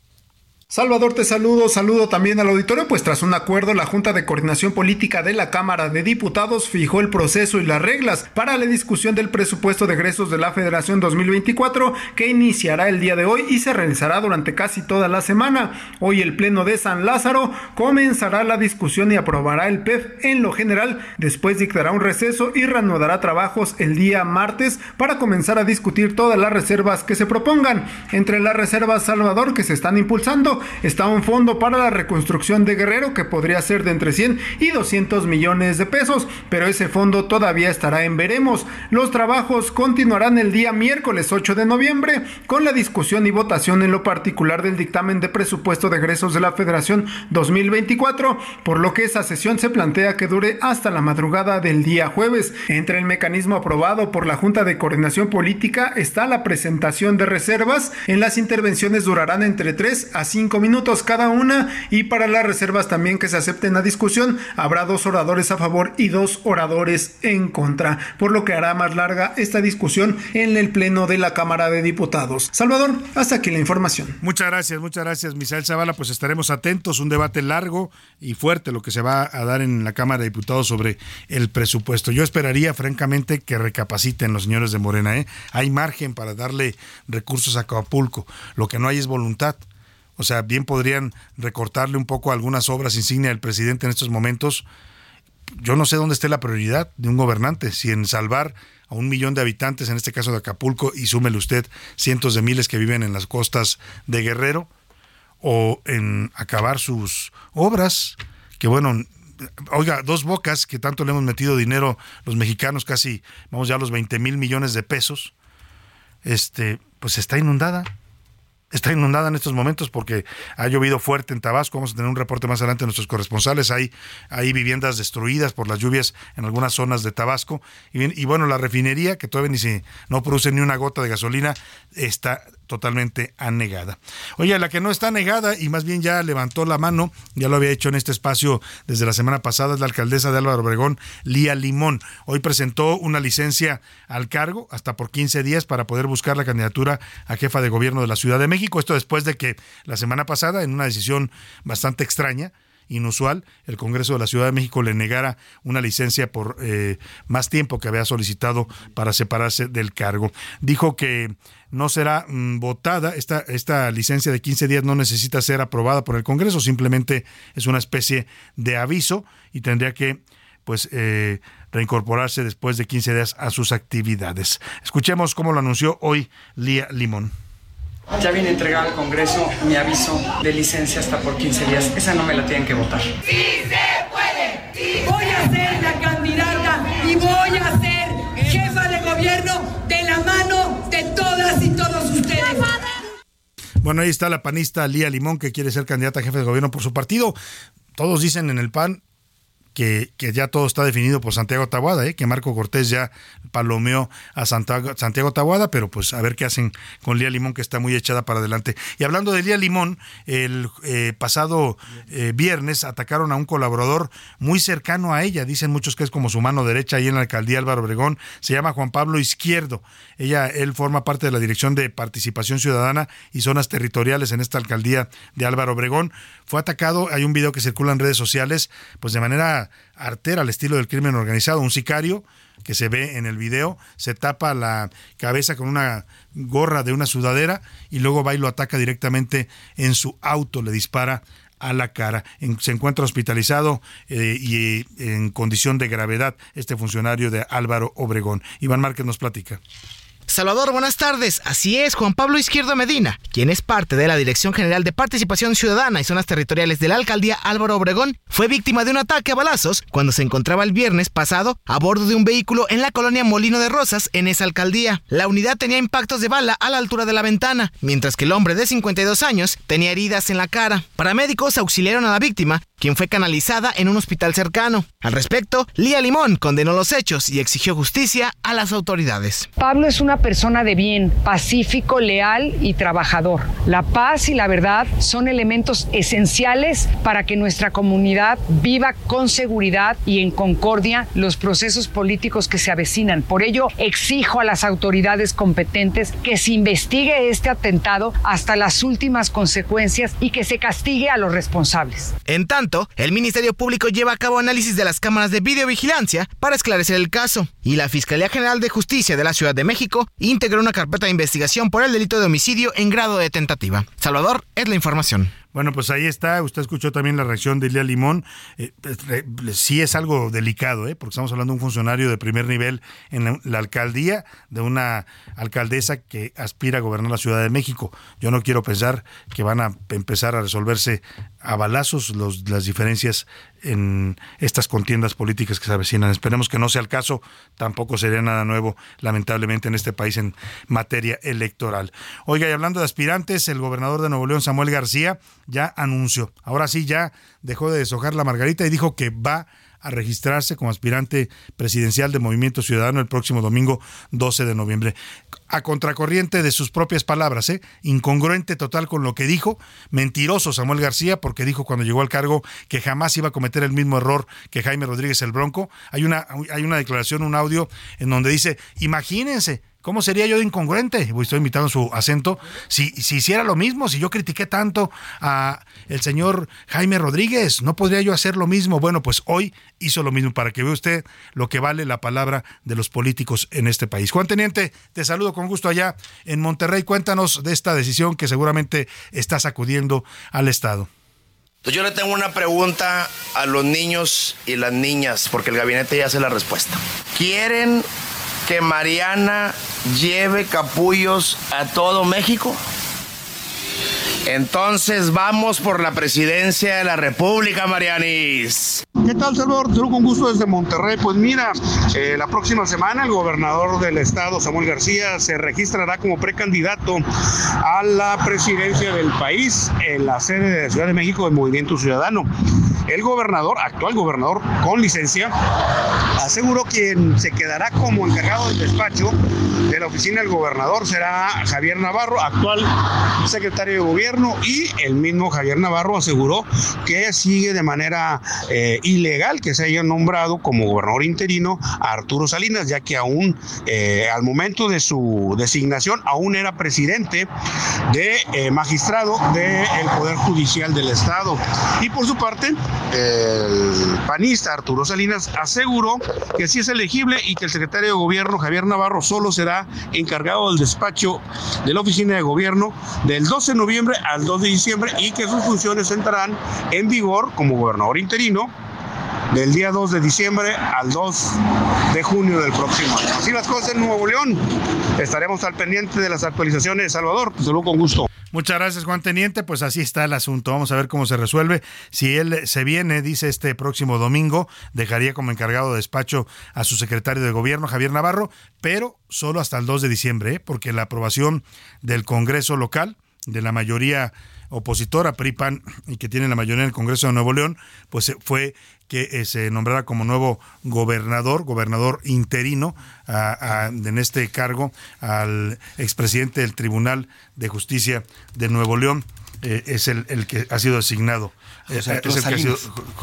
Salvador, te saludo, saludo también al auditorio, pues tras un acuerdo la Junta de Coordinación Política de la Cámara de Diputados fijó el proceso y las reglas para la discusión del presupuesto de egresos de la Federación 2024 que iniciará el día de hoy y se realizará durante casi toda la semana. Hoy el Pleno de San Lázaro comenzará la discusión y aprobará el PEF en lo general, después dictará un receso y reanudará trabajos el día martes para comenzar a discutir todas las reservas que se propongan. Entre las reservas Salvador que se están impulsando, está un fondo para la reconstrucción de Guerrero que podría ser de entre 100 y 200 millones de pesos, pero ese fondo todavía estará en veremos. Los trabajos continuarán el día miércoles 8 de noviembre con la discusión y votación en lo particular del dictamen de presupuesto de egresos de la Federación 2024, por lo que esa sesión se plantea que dure hasta la madrugada del día jueves. Entre el mecanismo aprobado por la Junta de Coordinación Política está la presentación de reservas. En las intervenciones durarán entre 3 a 5 minutos cada una y para las reservas también que se acepten a discusión habrá dos oradores a favor y dos oradores en contra, por lo que hará más larga esta discusión en el Pleno de la Cámara de Diputados. Salvador, hasta aquí la información. Muchas gracias, muchas gracias, Misael Zavala. Pues estaremos atentos, un debate largo y fuerte lo que se va a dar en la Cámara de Diputados sobre el presupuesto. Yo esperaría, francamente, que recapaciten los señores de Morena. ¿eh? Hay margen para darle recursos a Acapulco. Lo que no hay es voluntad. O sea, bien podrían recortarle un poco algunas obras insignia del presidente en estos momentos. Yo no sé dónde esté la prioridad de un gobernante, si en salvar a un millón de habitantes, en este caso de Acapulco, y súmele usted cientos de miles que viven en las costas de Guerrero, o en acabar sus obras, que bueno, oiga, dos bocas que tanto le hemos metido dinero los mexicanos, casi, vamos ya a los 20 mil millones de pesos, este, pues está inundada está inundada en estos momentos porque ha llovido fuerte en Tabasco. Vamos a tener un reporte más adelante de nuestros corresponsales. Hay, hay viviendas destruidas por las lluvias en algunas zonas de Tabasco. Y, y bueno, la refinería, que todavía ni si no produce ni una gota de gasolina, está totalmente anegada. Oye, la que no está negada y más bien ya levantó la mano, ya lo había hecho en este espacio desde la semana pasada, es la alcaldesa de Álvaro Obregón, Lía Limón. Hoy presentó una licencia al cargo hasta por 15 días para poder buscar la candidatura a jefa de gobierno de la Ciudad de México. Esto después de que la semana pasada, en una decisión bastante extraña, inusual, el Congreso de la Ciudad de México le negara una licencia por eh, más tiempo que había solicitado para separarse del cargo. Dijo que no será mm, votada, esta, esta licencia de 15 días no necesita ser aprobada por el Congreso, simplemente es una especie de aviso y tendría que pues eh, reincorporarse después de 15 días a sus actividades. Escuchemos cómo lo anunció hoy Lía Limón. Ya viene a entregar al Congreso mi aviso de licencia hasta por 15 días. Esa no me la tienen que votar. ¡Sí se puede! Voy a ser la candidata y voy a Bueno, ahí está la panista Lía Limón, que quiere ser candidata a jefe de gobierno por su partido. Todos dicen en el PAN, que, ya todo está definido por Santiago Tabuada, ¿eh? que Marco Cortés ya palomeó a Santiago, Santiago Tabuada, pero pues a ver qué hacen con Lía Limón, que está muy echada para adelante. Y hablando de Lía Limón, el eh, pasado eh, viernes atacaron a un colaborador muy cercano a ella, dicen muchos que es como su mano derecha ahí en la alcaldía Álvaro Obregón, se llama Juan Pablo Izquierdo. Ella, él forma parte de la Dirección de Participación Ciudadana y Zonas Territoriales en esta alcaldía de Álvaro Obregón. Fue atacado, hay un video que circula en redes sociales, pues de manera artera al estilo del crimen organizado, un sicario que se ve en el video, se tapa la cabeza con una gorra de una sudadera y luego va y lo ataca directamente en su auto, le dispara a la cara. se encuentra hospitalizado eh, y en condición de gravedad este funcionario de Álvaro Obregón. Iván Márquez nos platica. Salvador, buenas tardes. Así es, Juan Pablo Izquierdo Medina, quien es parte de la Dirección General de Participación Ciudadana y Zonas Territoriales de la Alcaldía Álvaro Obregón, fue víctima de un ataque a balazos cuando se encontraba el viernes pasado a bordo de un vehículo en la colonia Molino de Rosas, en esa alcaldía. La unidad tenía impactos de bala a la altura de la ventana, mientras que el hombre de 52 años tenía heridas en la cara. Paramédicos auxiliaron a la víctima, quien fue canalizada en un hospital cercano. Al respecto, Lía Limón condenó los hechos y exigió justicia a las autoridades. Pablo es una persona de bien, pacífico, leal y trabajador. La paz y la verdad son elementos esenciales para que nuestra comunidad viva con seguridad y en concordia los procesos políticos que se avecinan. Por ello, exijo a las autoridades competentes que se investigue este atentado hasta las últimas consecuencias y que se castigue a los responsables. En tanto, el Ministerio Público lleva a cabo análisis de las cámaras de videovigilancia para esclarecer el caso y la Fiscalía General de Justicia de la Ciudad de México integró una carpeta de investigación por el delito de homicidio en grado de tentativa. Salvador, es la información. Bueno, pues ahí está. Usted escuchó también la reacción de Elia Limón. Eh, pues, sí es algo delicado, ¿eh? porque estamos hablando de un funcionario de primer nivel en la, alcaldía, de una alcaldesa que aspira a gobernar la Ciudad de México. Yo no quiero pensar que van a empezar a resolverse a balazos los, las diferencias en estas contiendas políticas que se avecinan. Esperemos que no sea el caso, tampoco sería nada nuevo, lamentablemente, en este país en materia electoral. Oiga, y hablando de aspirantes, el gobernador de Nuevo León, Samuel García, ya anunció, ahora sí ya dejó de deshojar la margarita y dijo que va a registrarse como aspirante presidencial de Movimiento Ciudadano el próximo domingo 12 de noviembre. A contracorriente de sus propias palabras, ¿eh? incongruente total con lo que dijo, mentiroso Samuel García, porque dijo cuando llegó al cargo que jamás iba a cometer el mismo error que Jaime Rodríguez el Bronco. Hay una, hay una declaración, un audio en donde dice, imagínense, ¿Cómo sería yo de incongruente? Estoy invitando su acento. Si, si hiciera lo mismo, si yo critiqué tanto a el señor Jaime Rodríguez, ¿no podría yo hacer lo mismo? Bueno, pues hoy hizo lo mismo para que vea usted lo que vale la palabra de los políticos en este país. Juan Teniente, te saludo con gusto allá en Monterrey. Cuéntanos de esta decisión que seguramente está sacudiendo al Estado. Pues yo le tengo una pregunta a los niños y las niñas, porque el gabinete ya hace la respuesta. ¿Quieren que Mariana lleve capullos a todo México? Entonces vamos por la presidencia de la República, Marianis. ¿Qué tal, Salvador? Te con gusto desde Monterrey. Pues mira, eh, la próxima semana el gobernador del estado, Samuel García, se registrará como precandidato a la presidencia del país en la sede de la Ciudad de México del Movimiento Ciudadano. El gobernador, actual gobernador con licencia, aseguró quien se quedará como encargado del despacho de la oficina del gobernador será Javier Navarro, actual secretario de gobierno, y el mismo Javier Navarro aseguró que sigue de manera eh, ilegal que se haya nombrado como gobernador interino a Arturo Salinas, ya que aún eh, al momento de su designación aún era presidente de eh, magistrado del Poder Judicial del Estado. Y por su parte, el panista Arturo Salinas aseguró que sí es elegible y que el secretario de gobierno Javier Navarro solo será encargado del despacho de la oficina de gobierno del 12 de noviembre al 2 de diciembre y que sus funciones entrarán en vigor como gobernador interino del día 2 de diciembre al 2 de junio del próximo año. Así las cosas en Nuevo León. Estaremos al pendiente de las actualizaciones de Salvador. Saludos con gusto. Muchas gracias, Juan Teniente. Pues así está el asunto. Vamos a ver cómo se resuelve. Si él se viene, dice este próximo domingo, dejaría como encargado de despacho a su secretario de gobierno, Javier Navarro, pero solo hasta el 2 de diciembre, ¿eh? porque la aprobación del Congreso local, de la mayoría opositora, PRIPAN, y que tiene la mayoría en el Congreso de Nuevo León, pues eh, fue que eh, se nombrara como nuevo gobernador, gobernador interino, en este cargo al expresidente del Tribunal de Justicia de Nuevo León. Eh, es el, el, que ha sido designado. José Arturo, es el que ha sido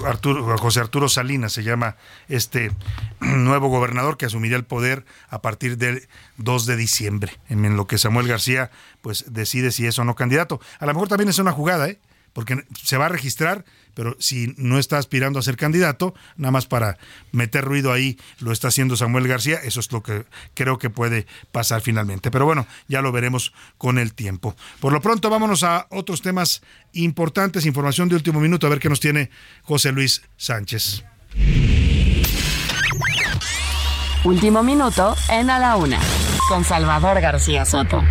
Arturo, José Arturo Salinas se llama este nuevo gobernador que asumiría el poder a partir del 2 de diciembre, en lo que Samuel García pues decide si es o no candidato. A lo mejor también es una jugada, ¿eh? porque se va a registrar, pero si no está aspirando a ser candidato, nada más para meter ruido ahí, lo está haciendo Samuel García, eso es lo que creo que puede pasar finalmente. Pero bueno, ya lo veremos con el tiempo. Por lo pronto, vámonos a otros temas importantes, información de último minuto, a ver qué nos tiene José Luis Sánchez. Último minuto en A la Una, con Salvador García Soto.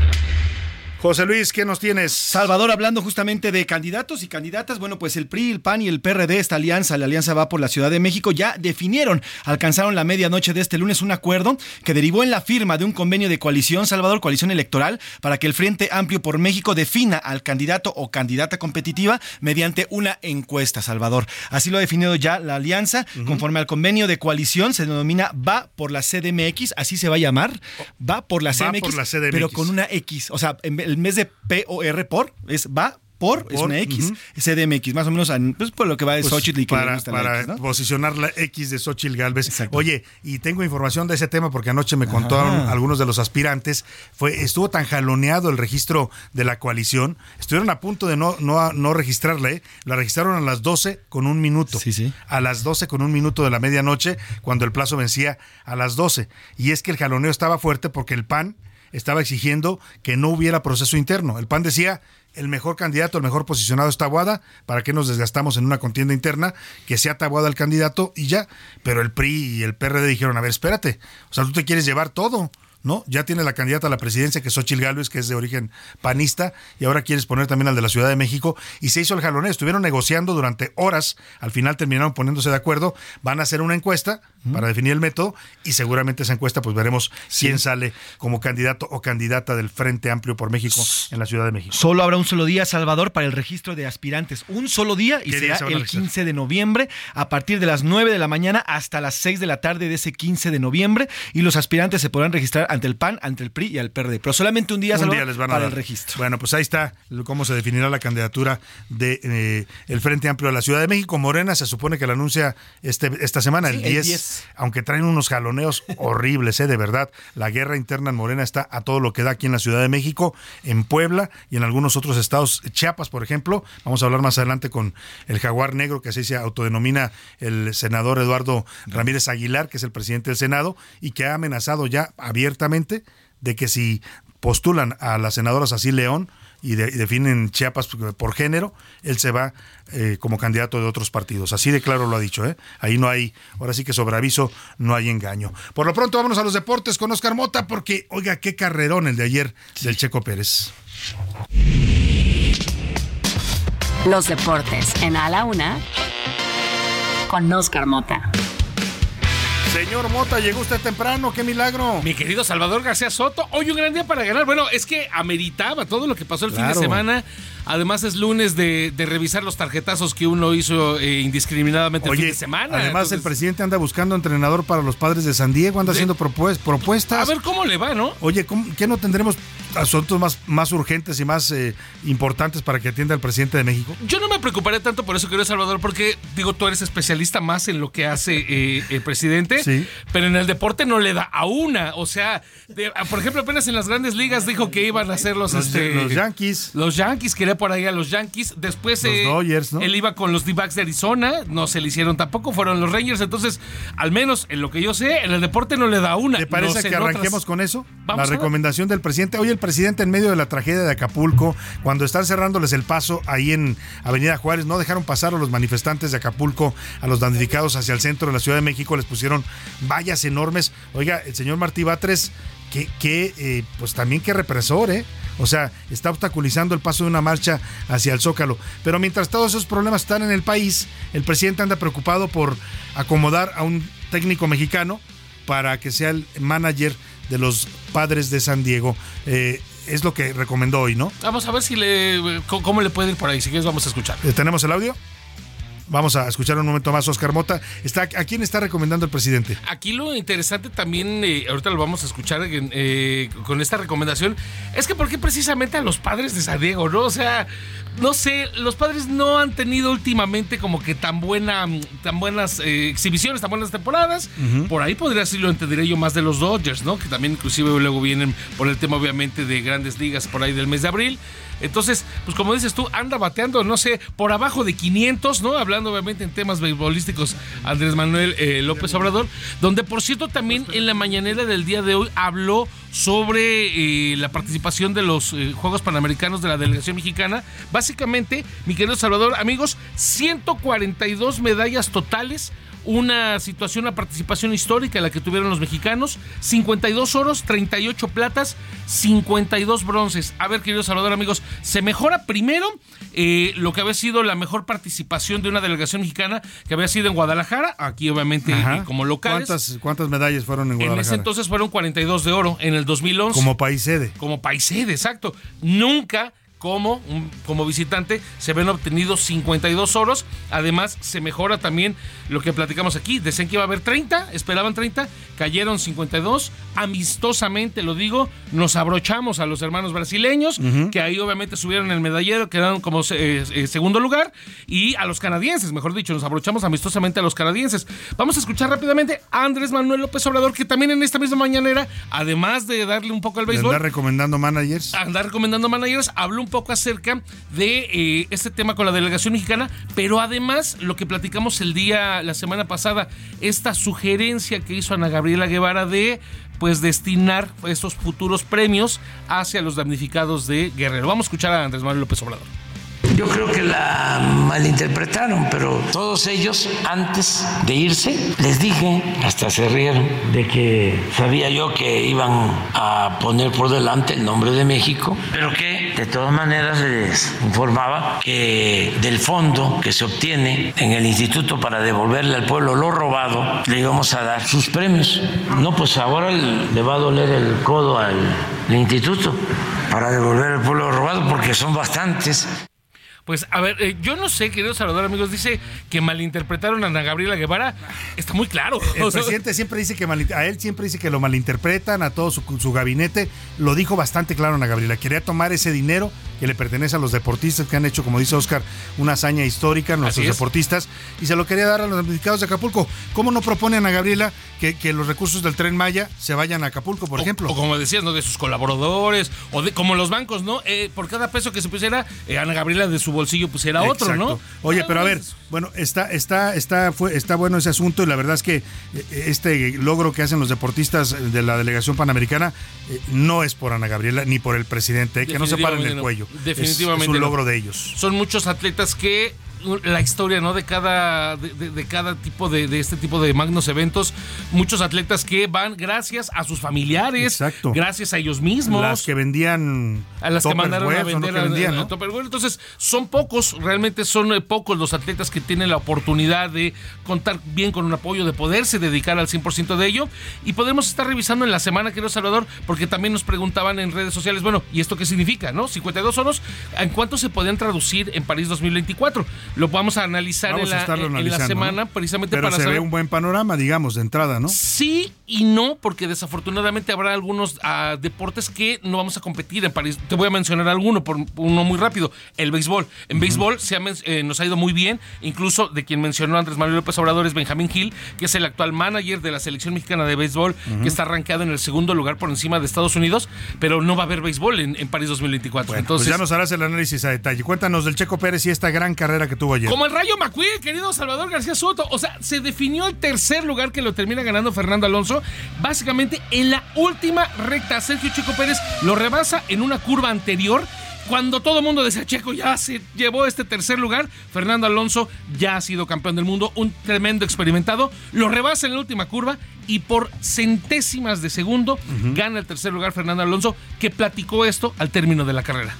José Luis, ¿qué nos tienes? Salvador, hablando justamente de candidatos y candidatas, bueno, pues el PRI, el PAN y el PRD, esta alianza, la alianza va por la Ciudad de México, ya definieron, alcanzaron la medianoche de este lunes un acuerdo que derivó en la firma de un convenio de coalición, Salvador, coalición electoral, para que el Frente Amplio por México defina al candidato o candidata competitiva mediante una encuesta, Salvador. Así lo ha definido ya la alianza, conforme al convenio de coalición, se denomina Va por la CDMX, así se va a llamar, Va por la CDMX, por la CDMX. pero con una X, o sea, en el mes de P-O-R por es va por, es una X, CDMX, más o menos pues, por lo que va de pues, Xochitl y que para, para posicionar la X de Xochitl Galvez. Oye, y tengo información de ese tema porque anoche me contaron algunos de los aspirantes. Fue, estuvo tan jaloneado el registro de la coalición, estuvieron a punto de no, no, no registrarla, ¿eh? la registraron a las 12 con un minuto. Sí, sí. A las 12 con un minuto de la medianoche, cuando el plazo vencía a las 12. Y es que el jaloneo estaba fuerte porque el PAN estaba exigiendo que no hubiera proceso interno. El PAN decía, el mejor candidato, el mejor posicionado está Tabuada, ¿para qué nos desgastamos en una contienda interna? Que sea Tabuada el candidato y ya. Pero el PRI y el PRD dijeron, a ver, espérate, o sea, tú te quieres llevar todo. ¿No? Ya tiene la candidata a la presidencia, que es Xochil Gálvez, que es de origen panista, y ahora quieres poner también al de la Ciudad de México, y se hizo el jaloneo. Estuvieron negociando durante horas, al final terminaron poniéndose de acuerdo, van a hacer una encuesta para definir el método, y seguramente esa encuesta, pues veremos quién sale como candidato o candidata del Frente Amplio por México en la Ciudad de México. Solo habrá un solo día, Salvador, para el registro de aspirantes. Un solo día, y será el 15 de noviembre, a partir de las 9 de la mañana hasta las 6 de la tarde de ese 15 de noviembre, y los aspirantes se podrán registrar ante el PAN, ante el PRI y al PRD. Pero solamente un día, un día les van a para dar. el registro. Bueno, pues ahí está cómo se definirá la candidatura de eh, el Frente Amplio de la Ciudad de México. Morena se supone que la anuncia este, esta semana, el, 10, aunque traen unos jaloneos horribles, ¿eh? de verdad. La guerra interna en Morena está a todo lo que da aquí en la Ciudad de México, en Puebla y en algunos otros estados. Chiapas, por ejemplo. Vamos a hablar más adelante con el Jaguar Negro, que así se autodenomina el senador Eduardo Ramírez Aguilar, que es el presidente del Senado, y que ha amenazado ya de que si postulan a la senadora Así León y, definen Chiapas por género, él se va eh, como candidato de otros partidos. Así de claro lo ha dicho, ¿eh? Ahí no hay, ahora sí que sobre aviso no hay engaño. Por lo pronto vámonos a los deportes con Oscar Mota, porque, oiga, qué carrerón el de ayer del Checo Pérez. Los deportes en A la Una con Oscar Mota. Señor Mota, llegó usted temprano, qué milagro. Mi querido Salvador García Soto, hoy un gran día para ganar. Bueno, es que ameritaba todo lo que pasó el fin de semana. Además es lunes de, revisar los tarjetazos que uno hizo eh, indiscriminadamente el fin de semana. Además el presidente anda buscando entrenador para los padres de San Diego, anda haciendo propuestas. A ver cómo le va, ¿no? Oye, ¿qué no tendremos asuntos más, más urgentes y más eh, importantes para que atienda el presidente de México? Yo no me preocuparé tanto por eso, querido Salvador, porque digo, tú eres especialista más en lo que hace eh, el presidente, sí. pero en el deporte no le da a una. O sea, por ejemplo, apenas en las grandes ligas dijo que iban a hacer los, los, este, los Yankees. Los Yankees, quería por ahí a los Yankees. Después los eh, Dodgers, ¿no? él iba con los D-Backs de Arizona, no se le hicieron tampoco, fueron los Rangers. Entonces, al menos en lo que yo sé, en el deporte no le da una. ¿Te parece que arranquemos con eso? la recomendación del presidente. Hoy el presidente en medio de la tragedia de Acapulco, cuando están cerrándoles el paso ahí en Avenida Juárez, no dejaron pasar a los manifestantes de Acapulco, a los damnificados hacia el centro de la Ciudad de México, les pusieron vallas enormes. Oiga, el señor Martí Batres, que, que eh, pues también qué represor, ¿eh? O sea, está obstaculizando el paso de una marcha hacia el Zócalo. Pero mientras todos esos problemas están en el país, el presidente anda preocupado por acomodar a un técnico mexicano para que sea el manager de los padres de San Diego. Eh, es lo que recomendó hoy, ¿no? Vamos a ver si le cómo le puede ir por ahí. Si quieres, vamos a escuchar. Eh, ¿Tenemos el audio? Vamos a escuchar un momento más Oscar Mota. Está, ¿A quién está recomendando el presidente? Aquí lo interesante también, eh, ahorita lo vamos a escuchar eh, con esta recomendación, es que por qué precisamente a los padres de San Diego, ¿no? O sea, no sé, los padres no han tenido últimamente como que tan buena, tan buenas eh, exhibiciones, tan buenas temporadas. Por ahí podría sí lo entenderé yo más de los Dodgers, ¿no? Que también inclusive luego vienen por el tema obviamente de grandes ligas por ahí del mes de abril. Entonces, pues como dices tú, anda bateando, no sé, por abajo de 500, ¿no? Hablando obviamente en temas beisbolísticos, Andrés Manuel eh, López Obrador, donde por cierto también en la mañanera del día de hoy habló sobre eh, la participación de los eh, Juegos Panamericanos de la delegación mexicana. Básicamente, mi querido Salvador, amigos, 142 medallas totales una situación, una participación histórica en la que tuvieron los mexicanos. 52 oros, 38 platas, 52 bronces. A ver, queridos Salvador, amigos, se mejora primero eh, lo que había sido la mejor participación de una delegación mexicana que había sido en Guadalajara, aquí obviamente eh, como locales. ¿Cuántas, ¿Cuántas medallas fueron en Guadalajara? En ese entonces fueron 42 de oro, en el 2011. Como país sede. Como país sede, exacto. Nunca como, como visitante se ven obtenidos 52 oros. Además, se mejora también lo que platicamos aquí. Decían que iba a haber 30, esperaban 30, cayeron 52. Amistosamente, lo digo, nos abrochamos a los hermanos brasileños, que ahí obviamente subieron el medallero, quedaron como eh, eh, segundo lugar, y a los canadienses, mejor dicho, nos abrochamos amistosamente a los canadienses. Vamos a escuchar rápidamente a Andrés Manuel López Obrador, que también en esta misma mañanera, además de darle un poco al béisbol. Andar recomendando managers. Andar recomendando managers, habló un poco acerca de eh, este tema con la delegación mexicana, pero además lo que platicamos el día, la semana pasada, esta sugerencia que hizo Ana Gabriela Guevara de pues destinar estos futuros premios hacia los damnificados de Guerrero. Vamos a escuchar a Andrés Manuel López Obrador. Yo creo que la malinterpretaron, pero todos ellos antes de irse les dije, hasta se rieron, de que sabía yo que iban a poner por delante el nombre de México, pero que de todas maneras les informaba que del fondo que se obtiene en el instituto para devolverle al pueblo lo robado, le íbamos a dar sus premios. No, pues ahora le va a doler el codo al instituto para devolver al pueblo robado porque son bastantes. Pues a ver, eh, yo no sé, querido Salvador, amigos, dice que malinterpretaron a Ana Gabriela Guevara. Está muy claro. El presidente siempre dice que a él siempre dice que lo malinterpretan, a todo su, su, gabinete. Lo dijo bastante claro Ana Gabriela. Quería tomar ese dinero que le pertenece a los deportistas que han hecho, como dice Oscar, una hazaña histórica, nuestros deportistas, y se lo quería dar a los damnificados de Acapulco. ¿Cómo no propone Ana Gabriela que, que, los recursos del tren Maya se vayan a Acapulco, por ejemplo? O como decías, ¿no? De sus colaboradores, o de como los bancos, ¿no? Eh, por cada peso que se pusiera, eh, Ana Gabriela de su bolsillo pusiera otro, ¿no? Oye, pero a ver, bueno, está, está, está, fue, está bueno ese asunto y la verdad es que eh, este logro que hacen los deportistas de la delegación panamericana no es por Ana Gabriela ni por el presidente, que no se paren el cuello. Definitivamente. Es, un logro de ellos. Son muchos atletas que la historia ¿no? de, cada, de, cada tipo de, de, este tipo de magnos eventos. Muchos atletas que van gracias a sus familiares, gracias a ellos mismos. Las que vendían. A las que mandaron a vender que vendían, a, Entonces, son pocos, realmente son eh, pocos los atletas que tienen la oportunidad de contar bien con un apoyo, de poderse dedicar al 100% de ello. Y podemos estar revisando en la semana, querido Salvador, porque también nos preguntaban en redes sociales, bueno, ¿y esto qué significa? ¿No? 52 horas, ¿en cuánto se podían traducir en París 2024? Lo vamos a analizar en, la, semana precisamente Pero para se ve un buen panorama, digamos, de entrada, ¿no? Sí y no, porque desafortunadamente habrá algunos ah, deportes que no vamos a competir en París. Te voy a mencionar alguno, por uno muy rápido, el béisbol. En béisbol se eh, nos ha ido muy bien, incluso de quien mencionó Andrés Manuel López Obrador es Benjamín Gil, que es el actual manager de la selección mexicana de béisbol, que está arrancado en el segundo lugar por encima de Estados Unidos, pero no va a haber béisbol en, París 2024. Bueno, Entonces, pues ya nos harás el análisis a detalle. Cuéntanos del Checo Pérez y esta gran carrera que tuvo ayer. Como el Rayo McQueen, querido Salvador García Soto. O sea, se definió el tercer lugar que lo termina ganando Fernando Alonso. Básicamente en la última recta. Sergio Checo Pérez lo rebasa en una curva anterior. Cuando todo el mundo decía Checo ya se llevó este tercer lugar, Fernando Alonso ya ha sido campeón del mundo, un tremendo experimentado, lo rebasa en la última curva y por centésimas de segundo gana el tercer lugar Fernando Alonso, que platicó esto al término de la carrera.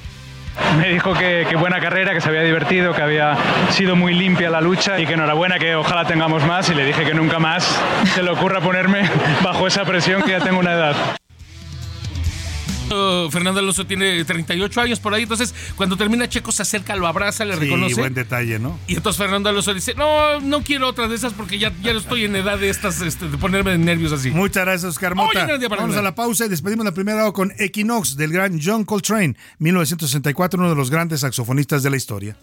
Me dijo que, buena carrera, que se había divertido, que había sido muy limpia la lucha y que enhorabuena, que ojalá tengamos más. Y le dije que nunca más se le ocurra ponerme bajo esa presión, que ya tengo una edad. Fernando Alonso tiene 38 años por ahí, entonces cuando termina Checo se acerca, lo abraza, le Sí, reconoce. buen detalle, ¿no? Y entonces Fernando Alonso dice, no, no quiero otra de esas porque ya, ya estoy en edad de estas, este, de ponerme de nervios así. Muchas gracias, Oscar Mota. Oye, Vamos a la pausa y despedimos la primera hora con Equinox del gran John Coltrane, 1964, uno de los grandes saxofonistas de la historia.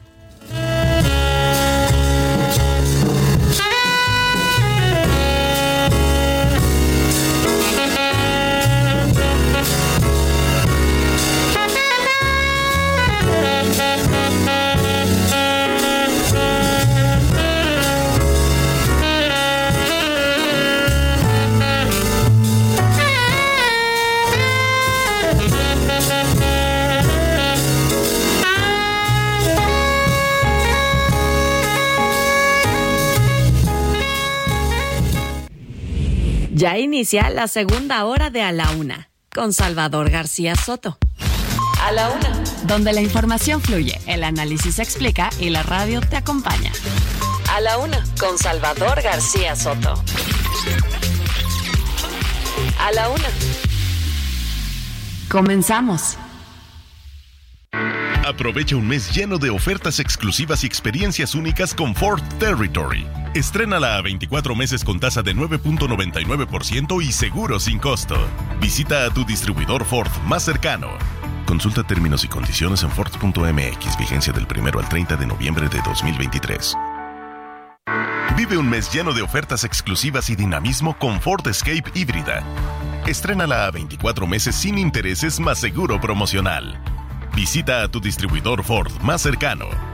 Ya inicia la segunda hora de A la Una con Salvador García Soto. A la Una. Donde la información fluye, el análisis se explica y la radio te acompaña. A la una, con Salvador García Soto. A la una. Comenzamos. Aprovecha un mes lleno de ofertas exclusivas y experiencias únicas con Ford Territory. Estrénala a 24 meses con tasa de 9.99% y seguro sin costo. Visita a tu distribuidor Ford más cercano. Consulta términos y condiciones en Ford.mx, vigencia del 1 al 30 de noviembre de 2023. Vive un mes lleno de ofertas exclusivas y dinamismo con Ford Escape híbrida. Estrénala a 24 meses sin intereses más seguro promocional. Visita a tu distribuidor Ford más cercano.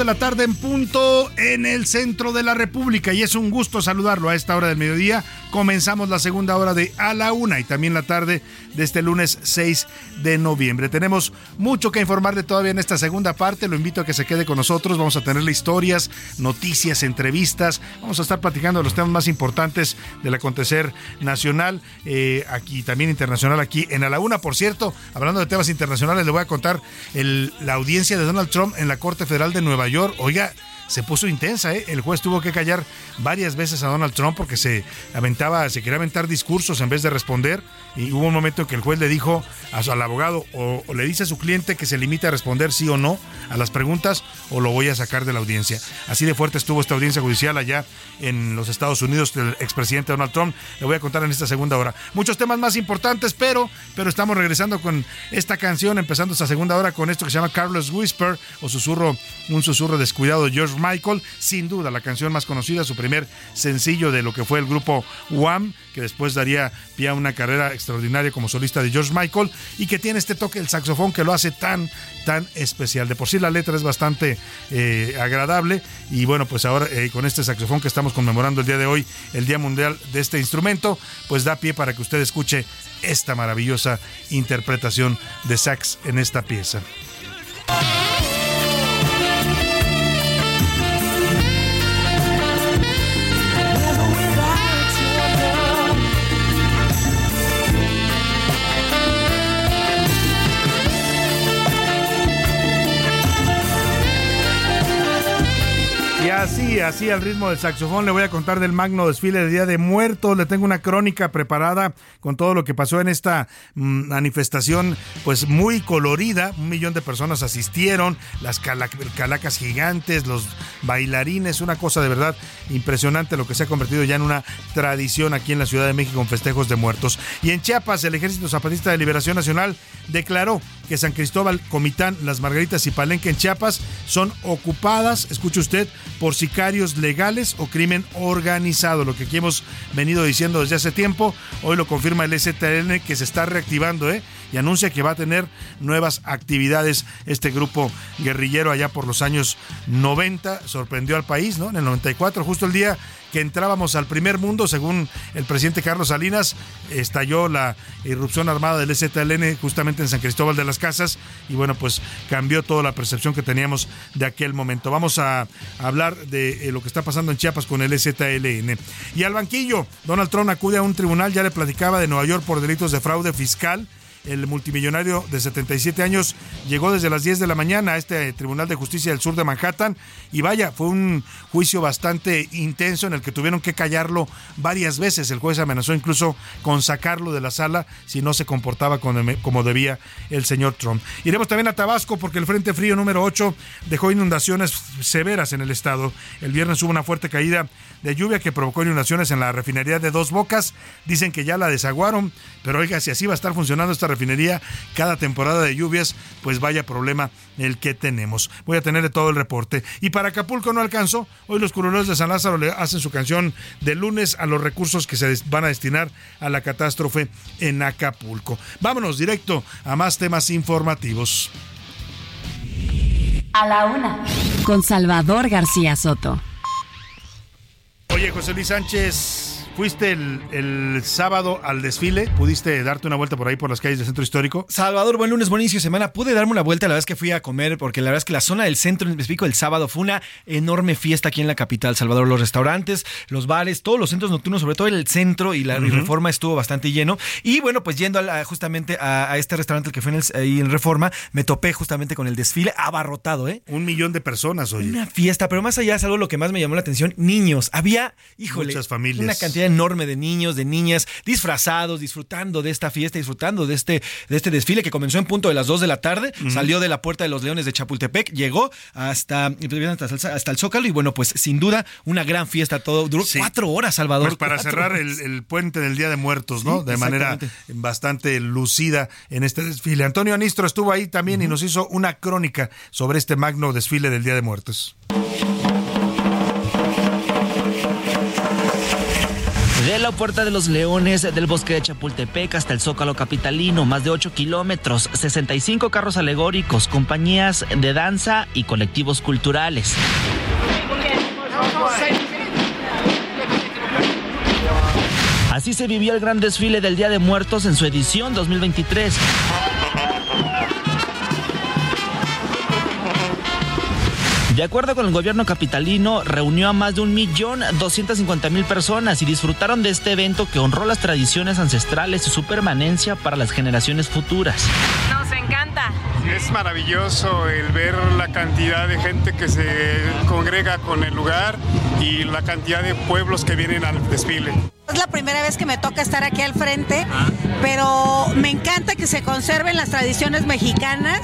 De la tarde en punto en el centro de la República y es un gusto saludarlo a esta hora del mediodía. Comenzamos la segunda hora de A la Una y también la tarde de este lunes 6 de noviembre. Tenemos mucho que informarle todavía en esta segunda parte. Lo invito a que se quede con nosotros. Vamos a tenerle historias, noticias, entrevistas. Vamos a estar platicando de los temas más importantes del acontecer nacional, eh, aquí también internacional, aquí en A la Una. Por cierto, hablando de temas internacionales, le voy a contar la audiencia de Donald Trump en la Corte Federal de Nueva York. Oiga, se puso intensa, ¿eh? El juez tuvo que callar varias veces a Donald Trump porque se aventaba, se quería aventar discursos en vez de responder. Y hubo un momento en que el juez le dijo al abogado o, o le dice a su cliente que se limite a responder sí o no a las preguntas o lo voy a sacar de la audiencia. Así de fuerte estuvo esta audiencia judicial allá en los Estados Unidos del expresidente Donald Trump. Le voy a contar en esta segunda hora. Muchos temas más importantes, pero, pero estamos regresando con esta canción, empezando esta segunda hora con esto que se llama Carlos Whisper o susurro, un susurro descuidado de George Michael. Sin duda, la canción más conocida, su primer sencillo de lo que fue el grupo Wham, que después daría pie a una carrera extraordinaria como solista de George Michael y que tiene este toque del saxofón que lo hace tan, tan especial. De por sí la letra es bastante eh, agradable y bueno, pues ahora eh, con este saxofón que estamos conmemorando el día de hoy, el Día Mundial de este instrumento, pues da pie para que usted escuche esta maravillosa interpretación de sax en esta pieza. Así, así al ritmo del saxofón le voy a contar del magno desfile de Día de Muertos. Le tengo una crónica preparada con todo lo que pasó en esta mm, manifestación, pues muy colorida. Un millón de personas asistieron, las calacas gigantes, los bailarines, una cosa de verdad impresionante lo que se ha convertido ya en una tradición aquí en la Ciudad de México con festejos de muertos. Y en Chiapas, el Ejército Zapatista de Liberación Nacional declaró que San Cristóbal, Comitán, Las Margaritas y Palenque en Chiapas son ocupadas, escuche usted, por sicarios legales o crimen organizado, lo que aquí hemos venido diciendo desde hace tiempo. Hoy lo confirma el STN que se está reactivando, ¿eh? y anuncia que va a tener nuevas actividades este grupo guerrillero allá por los años 90. Sorprendió al país, ¿no? En el 94, justo el día que entrábamos al primer mundo, según el presidente Carlos Salinas, estalló la irrupción armada del ZLN justamente en San Cristóbal de las Casas y bueno, pues cambió toda la percepción que teníamos de aquel momento. Vamos a hablar de eh, lo que está pasando en Chiapas con el ZLN. Y al banquillo, Donald Trump acude a un tribunal, ya le platicaba de Nueva York por delitos de fraude fiscal el multimillonario de 77 años llegó desde las 10 de la mañana a este Tribunal de Justicia del Sur de Manhattan y vaya, fue un juicio bastante intenso en el que tuvieron que callarlo varias veces. El juez amenazó incluso con sacarlo de la sala si no se comportaba como debía el señor Trump. Iremos también a Tabasco porque el Frente Frío número 8 dejó inundaciones severas en el estado. El viernes hubo una fuerte caída de lluvia que provocó inundaciones en la refinería de Dos Bocas. Dicen que ya la desaguaron, pero oiga, si así va a estar funcionando esta refinería cada temporada de lluvias, pues vaya problema el que tenemos. Voy a tenerle todo el reporte. Y para Acapulco no alcanzó. Hoy los curuleros de San Lázaro le hacen su canción de lunes a los recursos que se van a destinar a la catástrofe en Acapulco. Vámonos directo a más temas informativos. A la una. Con Salvador García Soto. Oye, José Luis Sánchez ¿Fuiste el, sábado al desfile? ¿Pudiste darte una vuelta por ahí por las calles del centro histórico? Salvador, buen lunes, buen inicio de semana. Pude darme una vuelta, la verdad es que fui a comer, porque la verdad es que la zona del centro en específico el sábado fue una enorme fiesta aquí en la capital, Salvador. Los restaurantes, los bares, todos los centros nocturnos, sobre todo el centro y la reforma estuvo bastante lleno. Y bueno, pues yendo justamente a, este restaurante que fue en ahí en Reforma, me topé justamente con el desfile abarrotado, ¿eh? Un millón de personas, oye. Una fiesta, pero más allá es algo lo que más me llamó la atención, niños. Había, híjole, muchas familias. Una cantidad enorme de niños, de niñas, disfrazados, disfrutando de esta fiesta, disfrutando de este, de este desfile que comenzó en punto de las 2 de la tarde, salió de la Puerta de los Leones de Chapultepec, llegó hasta, hasta, el Zócalo y bueno, pues sin duda una gran fiesta, todo duró cuatro horas, Salvador. Pues para cerrar el, puente del Día de Muertos, ¿no? de manera bastante lucida en este desfile. Antonio Anistro estuvo ahí también y nos hizo una crónica sobre este magno desfile del Día de Muertos. Puerta de los Leones del bosque de Chapultepec hasta el Zócalo Capitalino, más de 8 kilómetros, 65 carros alegóricos, compañías de danza y colectivos culturales. Así se vivió el gran desfile del Día de Muertos en su edición 2023. De acuerdo con el gobierno capitalino, reunió a más de un millón doscientos cincuenta mil personas y disfrutaron de este evento que honró las tradiciones ancestrales y su permanencia para las generaciones futuras. Encanta. Es maravilloso el ver la cantidad de gente que se congrega con el lugar y la cantidad de pueblos que vienen al desfile. Es la primera vez que me toca estar aquí al frente, pero me encanta que se conserven las tradiciones mexicanas,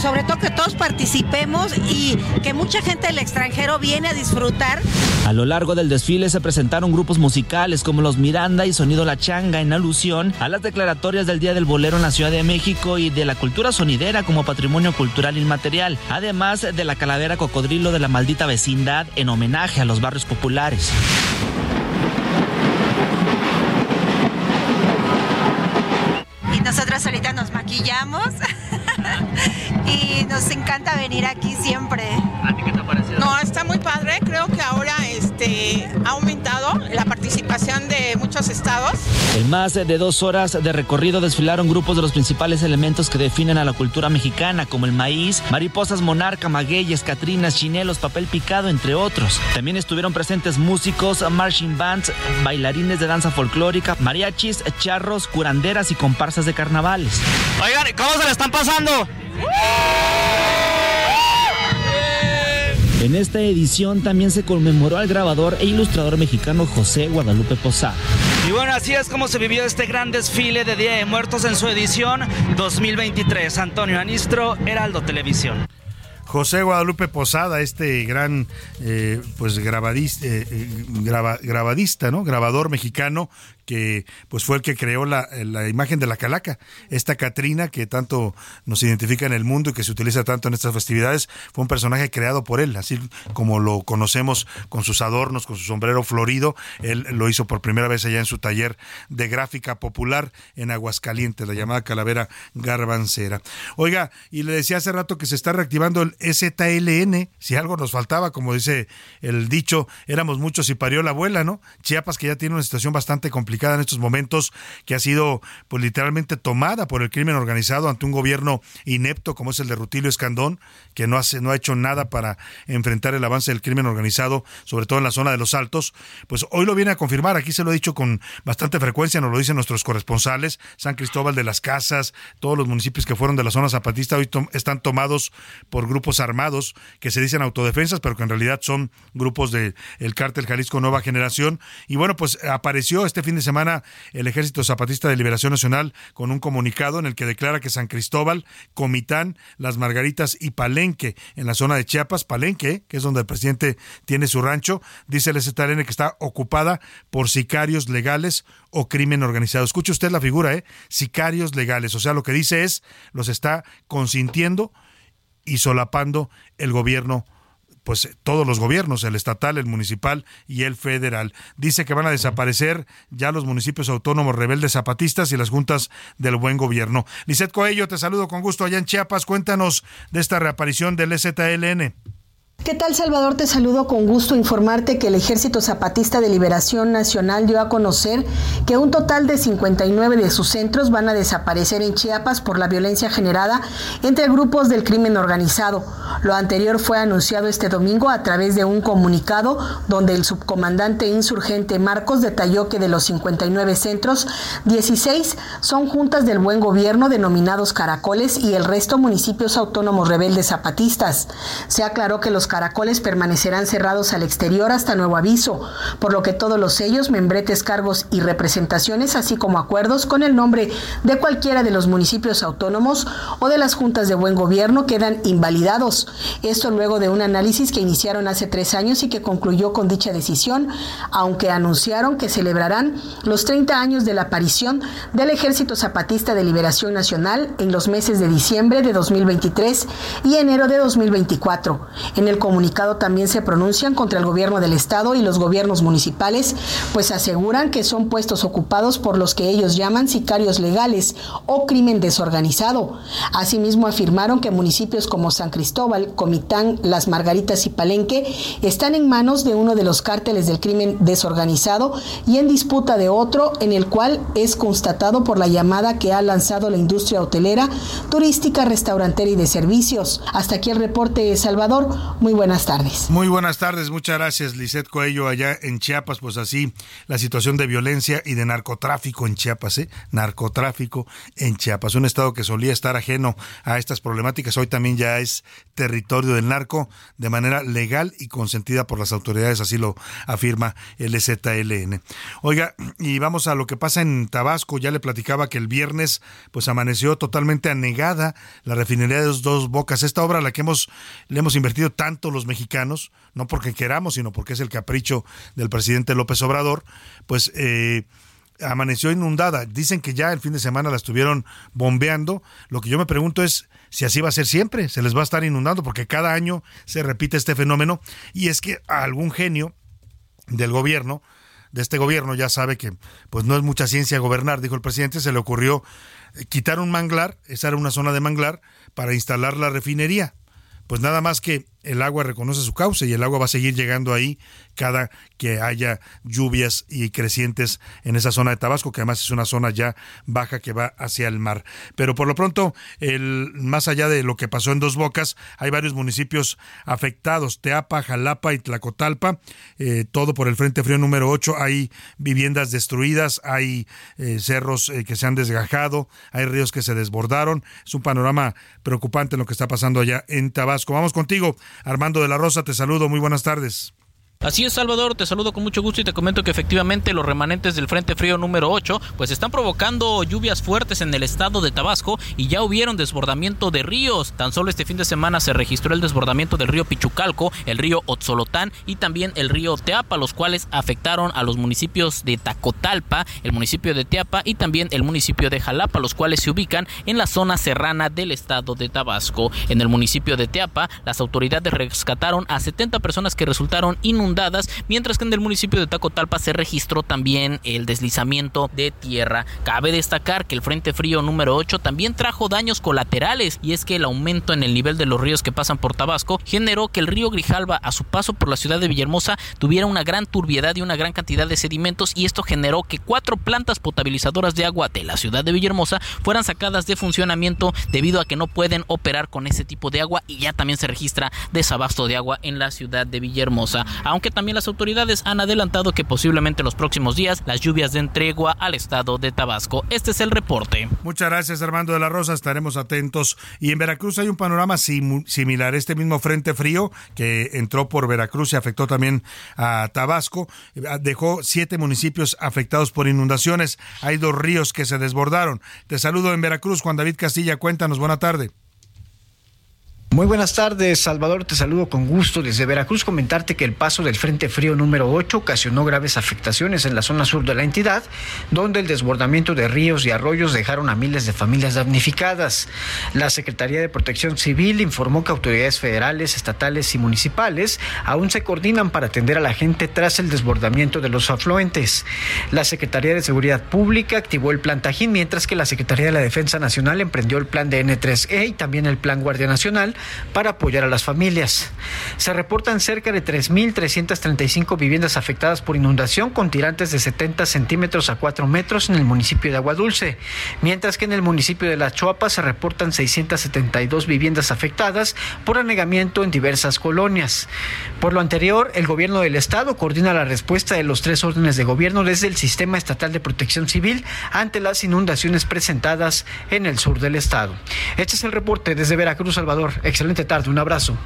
sobre todo que todos participemos y que mucha gente del extranjero viene a disfrutar. A lo largo del desfile se presentaron grupos musicales como los Miranda y Sonido La Changa en alusión a las declaratorias del Día del Bolero en la Ciudad de México y de la cultura sonidera como patrimonio cultural inmaterial, además de la calavera cocodrilo de la maldita vecindad en homenaje a los barrios populares. Nosotros ahorita nos maquillamos y nos encanta venir aquí siempre. ¿A ti qué te ha parecido? No, está muy padre. Creo que ahora este, ha aumentado la participación de muchos estados. En más de dos horas de recorrido desfilaron grupos de los principales elementos que definen a la cultura mexicana, como el maíz, mariposas monarca, magueyes, catrinas, chinelos, papel picado, entre otros. También estuvieron presentes músicos, marching bands, bailarines de danza folclórica, mariachis, charros, curanderas y comparsas de carnavales. Oigan, ¿cómo se le están pasando? En esta edición también se conmemoró al grabador e ilustrador mexicano José Guadalupe Posada. Y bueno, así es como se vivió este gran desfile de Día de Muertos en su edición 2023. Antonio Anistro, Heraldo Televisión. José Guadalupe Posada, este gran eh, pues grabadista, eh, eh, grabadista, ¿no? Grabador mexicano que pues fue el que creó la, la, imagen de la calaca, esta Catrina que tanto nos identifica en el mundo y que se utiliza tanto en estas festividades, fue un personaje creado por él, así como lo conocemos con sus adornos, con su sombrero florido, él lo hizo por primera vez allá en su taller de gráfica popular en Aguascalientes, la llamada calavera garbancera. Oiga, y le decía hace rato que se está reactivando el ZLN, si algo nos faltaba, como dice el dicho, éramos muchos y parió la abuela, ¿no? Chiapas que ya tiene una situación bastante complicada en estos momentos, que ha sido pues literalmente tomada por el crimen organizado ante un gobierno inepto como es el de Rutilio Escandón, que no hace no ha hecho nada para enfrentar el avance del crimen organizado, sobre todo en la zona de los Altos, pues hoy lo viene a confirmar, aquí se lo he dicho con bastante frecuencia, nos lo dicen nuestros corresponsales, San Cristóbal de las Casas, todos los municipios que fueron de la zona zapatista hoy están tomados por grupos armados que se dicen autodefensas, pero que en realidad son grupos del el cártel Jalisco Nueva Generación. Y bueno, pues apareció este fin de semana el Ejército Zapatista de Liberación Nacional con un comunicado en el que declara que San Cristóbal, Comitán, Las Margaritas y Palenque, en la zona de Chiapas, Palenque, que es donde el presidente tiene su rancho, dice el ZLN que está ocupada por sicarios legales o crimen organizado. Escuche usted la figura, ¿eh? Sicarios legales. O sea, lo que dice es, los está consintiendo y solapando el gobierno pues todos los gobiernos, el estatal, el municipal y el federal. Dice que van a desaparecer ya los municipios autónomos rebeldes zapatistas y las juntas del buen gobierno. Lisset Coello, te saludo con gusto allá en Chiapas. Cuéntanos de esta reaparición del ZLN. ¿Qué tal Salvador? Te saludo con gusto informarte que el Ejército Zapatista de Liberación Nacional dio a conocer que un total de 59 de sus centros van a desaparecer en Chiapas por la violencia generada entre grupos del crimen organizado. Lo anterior fue anunciado este domingo a través de un comunicado donde el subcomandante insurgente Marcos detalló que de los 59 centros, 16 son juntas del buen gobierno denominados caracoles y el resto municipios autónomos rebeldes zapatistas. Se aclaró que los caracoles permanecerán cerrados al exterior hasta nuevo aviso, por lo que todos los sellos, membretes, cargos y representaciones, así como acuerdos con el nombre de cualquiera de los municipios autónomos o de las juntas de buen gobierno quedan invalidados. Esto luego de un análisis que iniciaron hace tres años y que concluyó con dicha decisión, aunque anunciaron que celebrarán los 30 años de la aparición del Ejército Zapatista de Liberación Nacional en los meses de diciembre de 2023 y enero de 2024. En el comunicado también se pronuncian contra el gobierno del estado y los gobiernos municipales, pues aseguran que son puestos ocupados por los que ellos llaman sicarios legales o crimen desorganizado. Asimismo afirmaron que municipios como San Cristóbal, Comitán, Las Margaritas y Palenque están en manos de uno de los cárteles del crimen desorganizado y en disputa de otro en el cual es constatado por la llamada que ha lanzado la industria hotelera, turística, restaurantera y de servicios. Hasta aquí el reporte de Salvador. Muy buenas tardes. Muy buenas tardes, muchas gracias, Lisette Coello, allá en Chiapas, pues así la situación de violencia y de narcotráfico en Chiapas, ¿eh? Narcotráfico en Chiapas, un estado que solía estar ajeno a estas problemáticas, hoy también ya es territorio del narco de manera legal y consentida por las autoridades, así lo afirma el ZLN. Oiga, y vamos a lo que pasa en Tabasco, ya le platicaba que el viernes pues amaneció totalmente anegada la refinería de los dos bocas, esta obra a la que hemos le hemos invertido tanto los mexicanos, no porque queramos, sino porque es el capricho del presidente López Obrador, pues eh, amaneció inundada. Dicen que ya el fin de semana la estuvieron bombeando. Lo que yo me pregunto es si así va a ser siempre, se les va a estar inundando, porque cada año se repite este fenómeno y es que algún genio del gobierno, de este gobierno, ya sabe que pues no es mucha ciencia gobernar, dijo el presidente, se le ocurrió quitar un manglar, esa era una zona de manglar, para instalar la refinería. Pues nada más que el agua reconoce su cauce y el agua va a seguir llegando ahí cada que haya lluvias y crecientes en esa zona de Tabasco, que además es una zona ya baja que va hacia el mar. Pero por lo pronto, el, más allá de lo que pasó en Dos Bocas, hay varios municipios afectados, Teapa, Jalapa y Tlacotalpa, eh, todo por el Frente Frío número 8, hay viviendas destruidas, hay eh, cerros eh, que se han desgajado, hay ríos que se desbordaron, es un panorama preocupante lo que está pasando allá en Tabasco. Vamos contigo, Armando de la Rosa, te saludo, muy buenas tardes. Así es, Salvador, te saludo con mucho gusto y te comento que efectivamente los remanentes del Frente Frío número 8 pues están provocando lluvias fuertes en el estado de Tabasco y ya hubieron desbordamiento de ríos. Tan solo este fin de semana se registró el desbordamiento del río Pichucalco, el río Otzolotán y también el río Teapa, los cuales afectaron a los municipios de Tacotalpa, el municipio de Teapa y también el municipio de Jalapa, los cuales se ubican en la zona serrana del estado de Tabasco. En el municipio de Teapa, las autoridades rescataron a 70 personas que resultaron inundadas mientras que en el municipio de Tacotalpa se registró también el deslizamiento de tierra. Cabe destacar que el Frente Frío número 8 también trajo daños colaterales y es que el aumento en el nivel de los ríos que pasan por Tabasco generó que el río Grijalva a su paso por la ciudad de Villahermosa tuviera una gran turbiedad y una gran cantidad de sedimentos y esto generó que cuatro plantas potabilizadoras de agua de la ciudad de Villahermosa fueran sacadas de funcionamiento debido a que no pueden operar con ese tipo de agua y ya también se registra desabasto de agua en la ciudad de Villahermosa también las autoridades han adelantado que posiblemente en los próximos días las lluvias den tregua al estado de Tabasco. Este es el reporte. Muchas gracias Armando de la Rosa, estaremos atentos. Y en Veracruz hay un panorama similar, este mismo frente frío que entró por Veracruz y afectó también a Tabasco, dejó siete municipios afectados por inundaciones, hay dos ríos que se desbordaron. Te saludo en Veracruz, Juan David Castilla, cuéntanos, buena tarde. Muy buenas tardes, Salvador, te saludo con gusto desde Veracruz. Comentarte que el paso del Frente Frío número 8 ocasionó graves afectaciones en la zona sur de la entidad, donde el desbordamiento de ríos y arroyos dejaron a miles de familias damnificadas. La Secretaría de Protección Civil informó que autoridades federales, estatales y municipales aún se coordinan para atender a la gente tras el desbordamiento de los afluentes. La Secretaría de Seguridad Pública activó el plan Tajín, mientras que la Secretaría de la Defensa Nacional emprendió el plan de N3E y también el plan Guardia Nacional para apoyar a las familias. Se reportan cerca de 3.335 viviendas afectadas por inundación con tirantes de 70 centímetros a 4 metros en el municipio de Aguadulce, mientras que en el municipio de La Choapa se reportan 672 viviendas afectadas por anegamiento en diversas colonias. Por lo anterior, el gobierno del estado coordina la respuesta de los tres órdenes de gobierno desde el Sistema Estatal de Protección Civil ante las inundaciones presentadas en el sur del estado. Este es el reporte desde Veracruz, Salvador. Excelente tarde, un abrazo.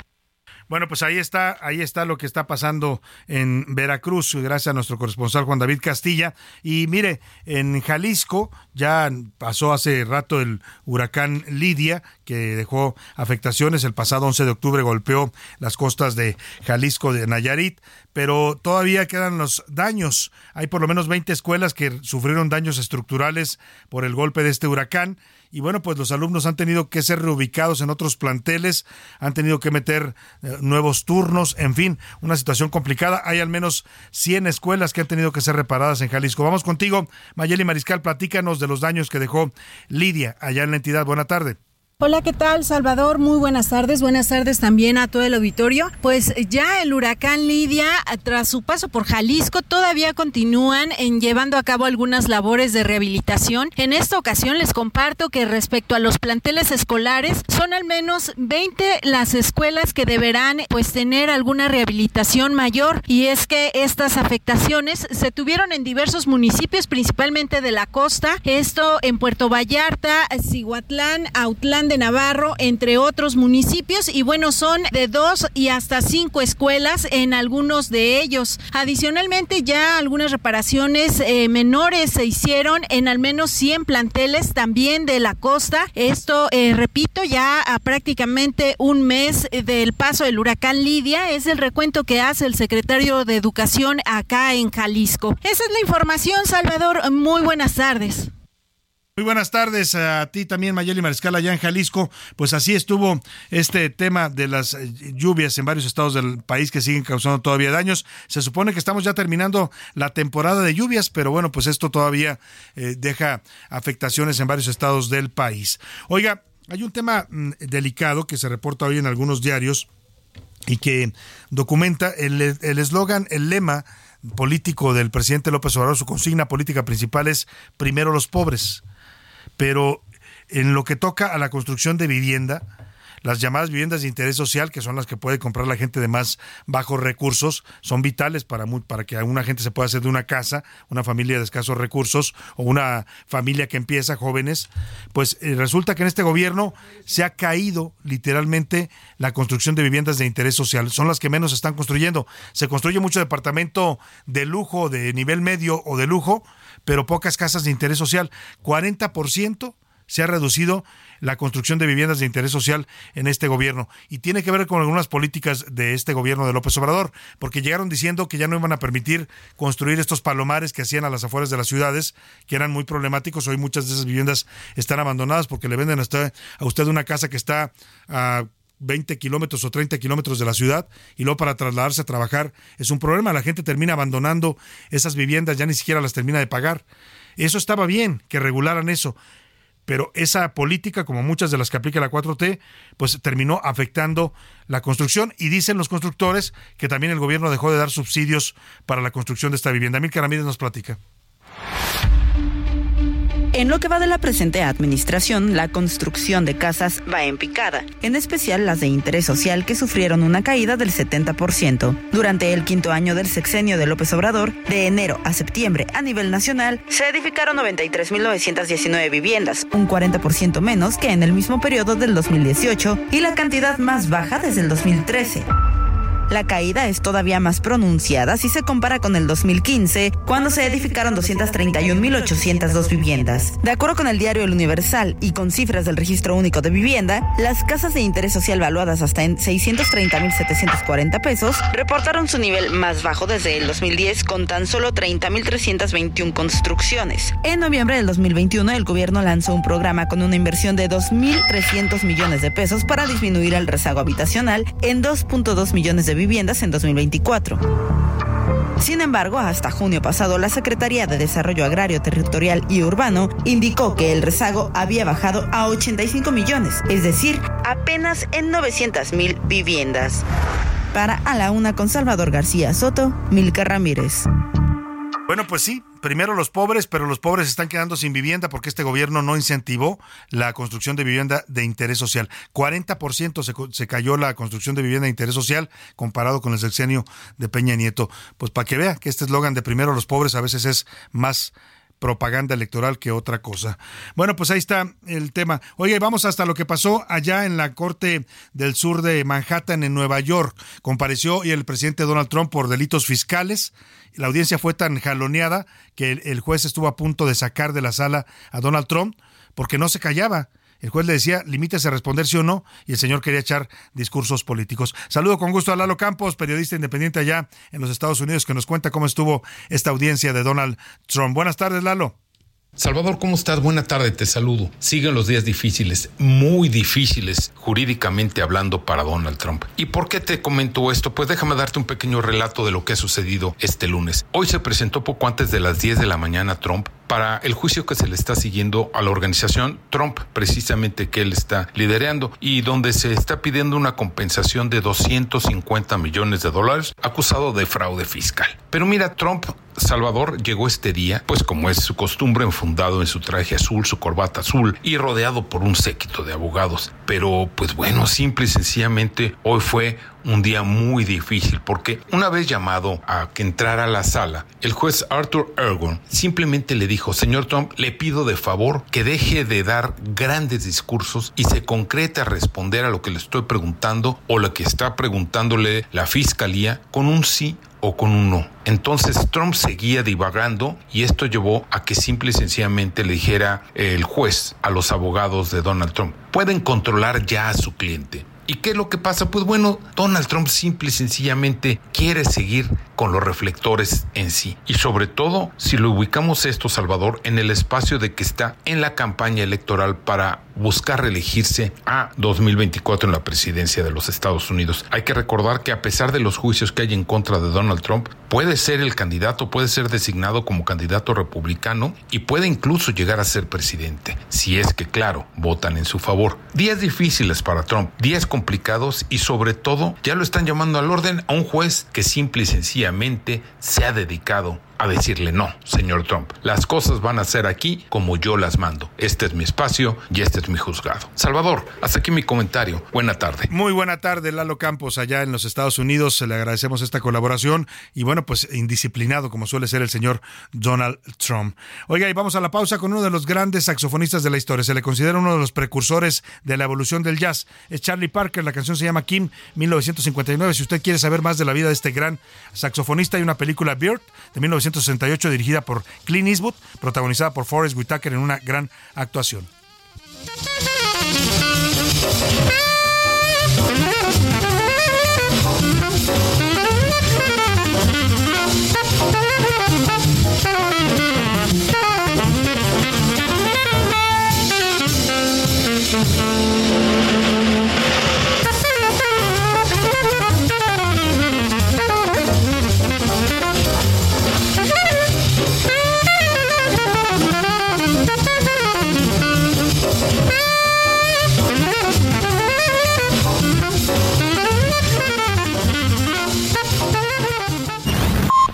Bueno, pues ahí está, ahí está lo que está pasando en Veracruz, gracias a nuestro corresponsal Juan David Castilla. Y mire, en Jalisco ya pasó hace rato el huracán Lidia, que dejó afectaciones. El pasado 11 de octubre golpeó las costas de Jalisco de Nayarit, pero todavía quedan los daños. Hay por lo menos 20 escuelas que sufrieron daños estructurales por el golpe de este huracán y bueno, pues los alumnos han tenido que ser reubicados en otros planteles, han tenido que meter eh, nuevos turnos, en fin, una situación complicada. Hay al menos 100 escuelas que han tenido que ser reparadas en Jalisco. Vamos contigo, Mayeli Mariscal, platícanos de los daños que dejó Lidia allá en la entidad. Buena tarde. Hola, ¿qué tal, Salvador? Muy buenas tardes. Buenas tardes también a todo el auditorio. Pues ya el huracán Lidia, tras su paso por Jalisco, todavía continúan en llevando a cabo algunas labores de rehabilitación. En esta ocasión les comparto que respecto a los planteles escolares, son al menos 20 las escuelas que deberán pues tener alguna rehabilitación mayor y es que estas afectaciones se tuvieron en diversos municipios, principalmente de la costa, esto en Puerto Vallarta, Cihuatlán, Autlán de Navarro, entre otros municipios, y bueno, son de dos y hasta cinco escuelas en algunos de ellos. Adicionalmente, ya algunas reparaciones eh, menores se hicieron en al menos 100 planteles también de la costa. Esto, eh, repito, ya a prácticamente un mes del paso del huracán Lidia, es el recuento que hace el secretario de Educación acá en Jalisco. Esa es la información, Salvador. Muy buenas tardes. Muy buenas tardes a ti también, Mayeli Mariscal, allá en Jalisco. Pues así estuvo este tema de las eh, lluvias en varios estados del país que siguen causando todavía daños. Se supone que estamos ya terminando la temporada de lluvias, pero bueno, pues esto todavía eh, deja afectaciones en varios estados del país. Oiga, hay un tema mm, delicado que se reporta hoy en algunos diarios y que documenta el eslogan, el, el lema político del presidente López Obrador, su consigna política principal es primero los pobres pero en lo que toca a la construcción de vivienda, Las llamadas viviendas de interés social, que son las que puede comprar la gente de más bajos recursos, son vitales para, para que una gente se pueda hacer de una casa, una familia de escasos recursos o una familia que empieza, jóvenes. Pues eh, resulta que en este gobierno se ha caído literalmente la construcción de viviendas de interés social. Son las que menos se están construyendo. Se construye mucho departamento de lujo, de nivel medio o de lujo, pero pocas casas de interés social. 40% se ha reducido la construcción de viviendas de interés social en este gobierno. Y tiene que ver con algunas políticas de este gobierno de López Obrador, porque llegaron diciendo que ya no iban a permitir construir estos palomares que hacían a las afueras de las ciudades, que eran muy problemáticos. Hoy muchas de esas viviendas están abandonadas porque le venden a usted, a usted una casa que está 20 kilómetros o 30 kilómetros de la ciudad y luego para trasladarse a trabajar es un problema. La gente termina abandonando esas viviendas, ya ni siquiera las termina de pagar. Eso estaba bien, que regularan eso pero esa política, como muchas de las que aplica la 4T, pues terminó afectando la construcción y dicen los constructores que también el gobierno dejó de dar subsidios para la construcción de esta vivienda. Mil Ramírez nos platica. En lo que va de la presente administración, la construcción de casas va en picada, en especial las de interés social que sufrieron una caída del 70%. Durante el quinto año del sexenio de López Obrador, de enero a septiembre a nivel nacional, se edificaron 93.919 viviendas, un 40% menos que en el mismo periodo del 2018 y la cantidad más baja desde el 2013. La caída es todavía más pronunciada si se compara con el 2015, cuando se edificaron 231.802 viviendas. De acuerdo con el diario El Universal y con cifras del Registro Único de Vivienda, las casas de interés social valuadas hasta en 630.740 pesos reportaron su nivel más bajo desde el 2010 con tan solo 30.321 construcciones. En noviembre del 2021, el gobierno lanzó un programa con una inversión de 2.300 millones de pesos para disminuir el rezago habitacional en 2.2 millones de viviendas en 2024. Sin embargo, hasta junio pasado, la Secretaría de Desarrollo Agrario, Territorial y Urbano indicó que el rezago había bajado a 85 millones, es decir, apenas en 900 mil viviendas. Para A la Una con Salvador García Soto, Milka Ramírez. Bueno, pues sí, primero los pobres, pero los pobres están quedando sin vivienda porque este gobierno no incentivó la construcción de vivienda de interés social. 40% se, se cayó la construcción de vivienda de interés social comparado con el sexenio de Peña Nieto. Pues para que vea que este eslogan de primero los pobres a veces es más propaganda electoral que otra cosa. Bueno, pues ahí está el tema. Oye, vamos hasta lo que pasó allá en la Corte del Sur de Manhattan, en Nueva York. Compareció y el presidente Donald Trump por delitos fiscales. La audiencia fue tan jaloneada que el juez estuvo a punto de sacar de la sala a Donald Trump porque no se callaba. El juez le decía, limítese a responder sí o no, y el señor quería echar discursos políticos. Saludo con gusto a Lalo Campos, periodista independiente allá en los Estados Unidos, que nos cuenta cómo estuvo esta audiencia de Donald Trump. Buenas tardes, Lalo. Salvador, ¿cómo estás? Buena tarde, te saludo. Siguen los días difíciles, muy difíciles jurídicamente hablando para Donald Trump. ¿Y por qué te comento esto? Pues déjame darte un pequeño relato de lo que ha sucedido este lunes. Hoy se presentó poco antes de las 10 de la mañana Trump para el juicio que se le está siguiendo a la organización Trump, precisamente que él está liderando, y donde se está pidiendo una compensación de 250 millones de dólares acusado de fraude fiscal. Pero mira, Trump Salvador llegó este día, pues como es su costumbre, enfundado en su traje azul, su corbata azul y rodeado por un séquito de abogados. Pero, pues bueno, simple y sencillamente hoy fue un día muy difícil porque una vez llamado a que entrara a la sala, el juez Arthur Ergon simplemente le dijo, señor Trump, le pido de favor que deje de dar grandes discursos y se concrete a responder a lo que le estoy preguntando o lo que está preguntándole la fiscalía con un sí o con un no. Entonces Trump seguía divagando y esto llevó a que simple y sencillamente le dijera el juez a los abogados de Donald Trump, pueden controlar ya a su cliente. ¿Y qué es lo que pasa? Pues bueno, Donald Trump simple y sencillamente quiere seguir con los reflectores en sí. Y sobre todo, si lo ubicamos esto, Salvador, en el espacio de que está en la campaña electoral para buscar reelegirse a 2024 en la presidencia de los Estados Unidos. Hay que recordar que a pesar de los juicios que hay en contra de Donald Trump, puede ser el candidato, puede ser designado como candidato republicano y puede incluso llegar a ser presidente, si es que, claro, votan en su favor. Días difíciles para Trump, días complicados y sobre todo ya lo están llamando al orden a un juez que simple y se ha dedicado a decirle no, señor Trump. Las cosas van a ser aquí como yo las mando. Este es mi espacio y este es mi juzgado. Salvador, hasta aquí mi comentario. Buena tarde. Muy buena tarde, Lalo Campos, allá en los Estados Unidos. Le agradecemos esta colaboración y bueno, pues indisciplinado como suele ser el señor Donald Trump. Oiga, y vamos a la pausa con uno de los grandes saxofonistas de la historia. Se le considera uno de los precursores de la evolución del jazz. Es Charlie Parker, la canción se llama Kim 1959. Si usted quiere saber más de la vida de este gran saxofonista, hay una película Bird de 1968 dirigida por Clint Eastwood, protagonizada por Forrest Whitaker en una gran actuación.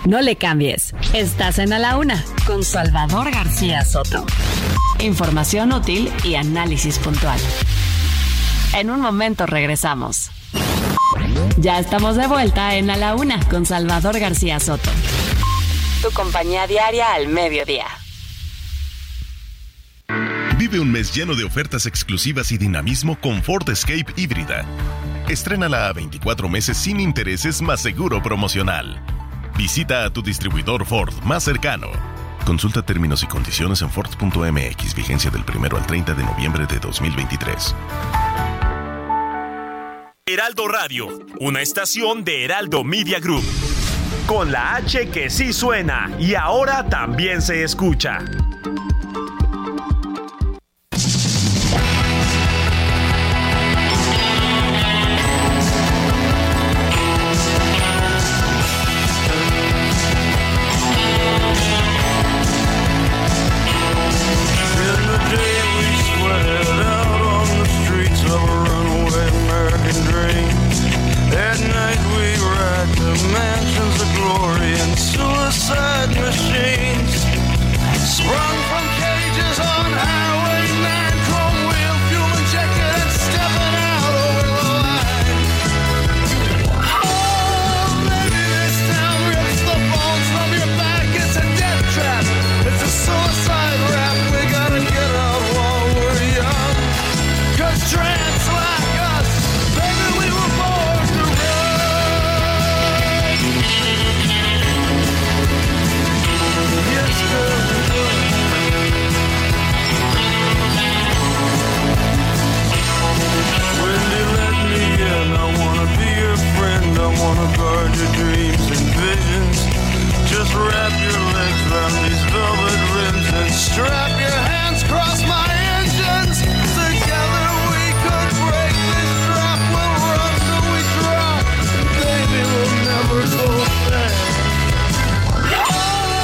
No le cambies. Estás en A la Una con Salvador García Soto. Información útil y análisis puntual. En un momento regresamos. Ya estamos de vuelta en A la Una con Salvador García Soto. Tu compañía diaria al mediodía. Vive un mes lleno de ofertas exclusivas y dinamismo con Ford Escape híbrida. Estrénala a 24 meses sin intereses más seguro promocional. Visita a tu distribuidor Ford más cercano. Consulta términos y condiciones en Ford.mx, vigencia del 1 al 30 de noviembre de 2023. Heraldo Radio, una estación de Heraldo Media Group. Con la H que sí suena y ahora también se escucha.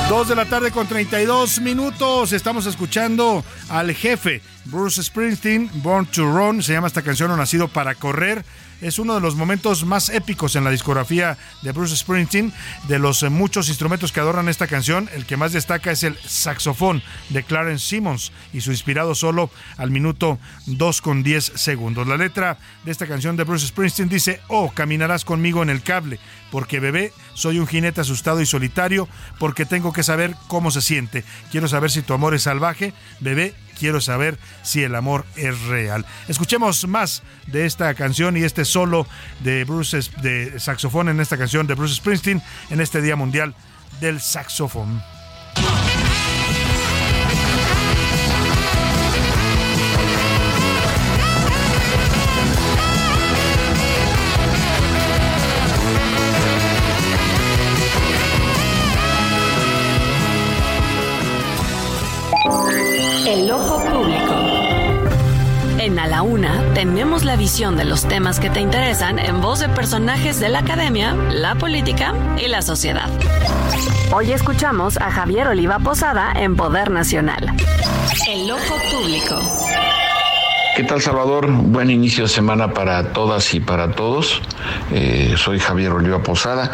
Dos de la tarde con 32 minutos. Estamos escuchando al jefe Bruce Springsteen, Born to Run. Se llama esta canción, o Nacido para Correr. Es uno de los momentos más épicos en la discografía de Bruce Springsteen. De los eh, muchos instrumentos que adornan esta canción, el que más destaca es el saxofón de Clarence Simmons y su inspirado solo al minuto 2 con 10 segundos. La letra de esta canción de Bruce Springsteen dice: Oh, caminarás conmigo en el cable, porque bebé, soy un jinete asustado y solitario, porque tengo que saber cómo se siente. Quiero saber si tu amor es salvaje, bebé, quiero saber si el amor es real. Escuchemos más de esta canción y este solo de Bruce de saxofón en esta canción de Bruce Springsteen en este Día Mundial del Saxofón. El ojo público. En A la Una tenemos la visión de los temas que te interesan en voz de personajes de la academia, la política y la sociedad. Hoy escuchamos a Javier Oliva Posada en Poder Nacional. El ojo público. ¿Qué tal Salvador? Buen inicio de semana para todas y para todos. Eh, soy Javier Oliva Posada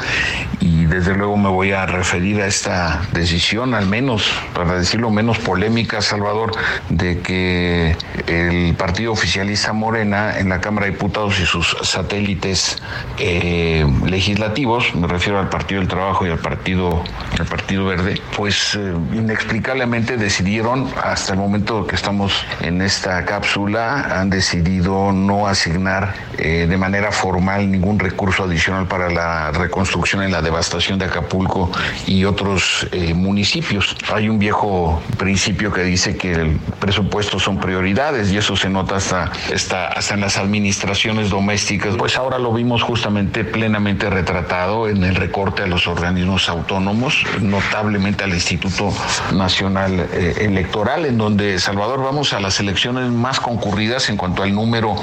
y y desde luego me voy a referir a esta decisión, al menos, para decirlo menos polémica, Salvador, de que el partido oficialista Morena en la Cámara de Diputados y sus satélites eh, legislativos, me refiero al Partido del Trabajo y al Partido, al partido Verde, pues eh, inexplicablemente decidieron, hasta el momento que estamos en esta cápsula, han decidido no asignar eh, de manera formal ningún recurso adicional para la reconstrucción en la devastación de Acapulco y otros eh, municipios. Hay un viejo principio que dice que el presupuesto son prioridades y eso se nota hasta, hasta, en las administraciones domésticas. Pues ahora lo vimos justamente plenamente retratado en el recorte a los organismos autónomos, notablemente al Instituto Nacional eh, Electoral, en donde Salvador vamos a las elecciones más concurridas en cuanto al número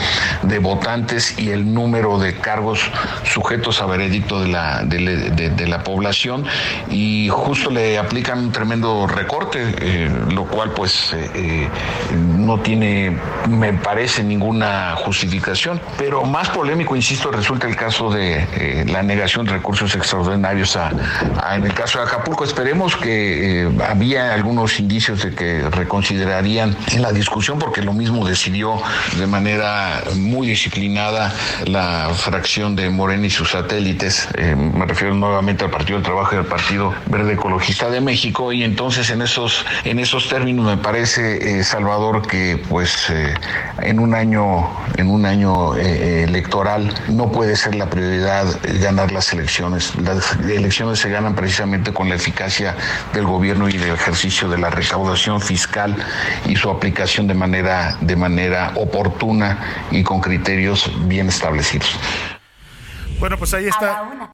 de votantes y el número de cargos sujetos a veredicto de la, de la población y justo le aplican un tremendo recorte, eh, lo cual pues eh, eh, no tiene, me parece, ninguna justificación. Pero más polémico, insisto, resulta el caso de la negación de recursos extraordinarios a, en el caso de Acapulco. Esperemos que había algunos indicios de que reconsiderarían en la discusión, porque lo mismo decidió de manera muy disciplinada la fracción de Morena y sus satélites. me refiero nuevamente al Partido del Trabajo y al Partido Verde Ecologista de México. Y entonces en esos en esos términos me parece eh, Salvador que pues eh, en un año en un año eh, electoral no puede ser la prioridad ganar las elecciones. Las elecciones se ganan precisamente con la eficacia del gobierno y del ejercicio de la recaudación fiscal y su aplicación de manera de manera oportuna y con criterios bien establecidos. Bueno, pues ahí está.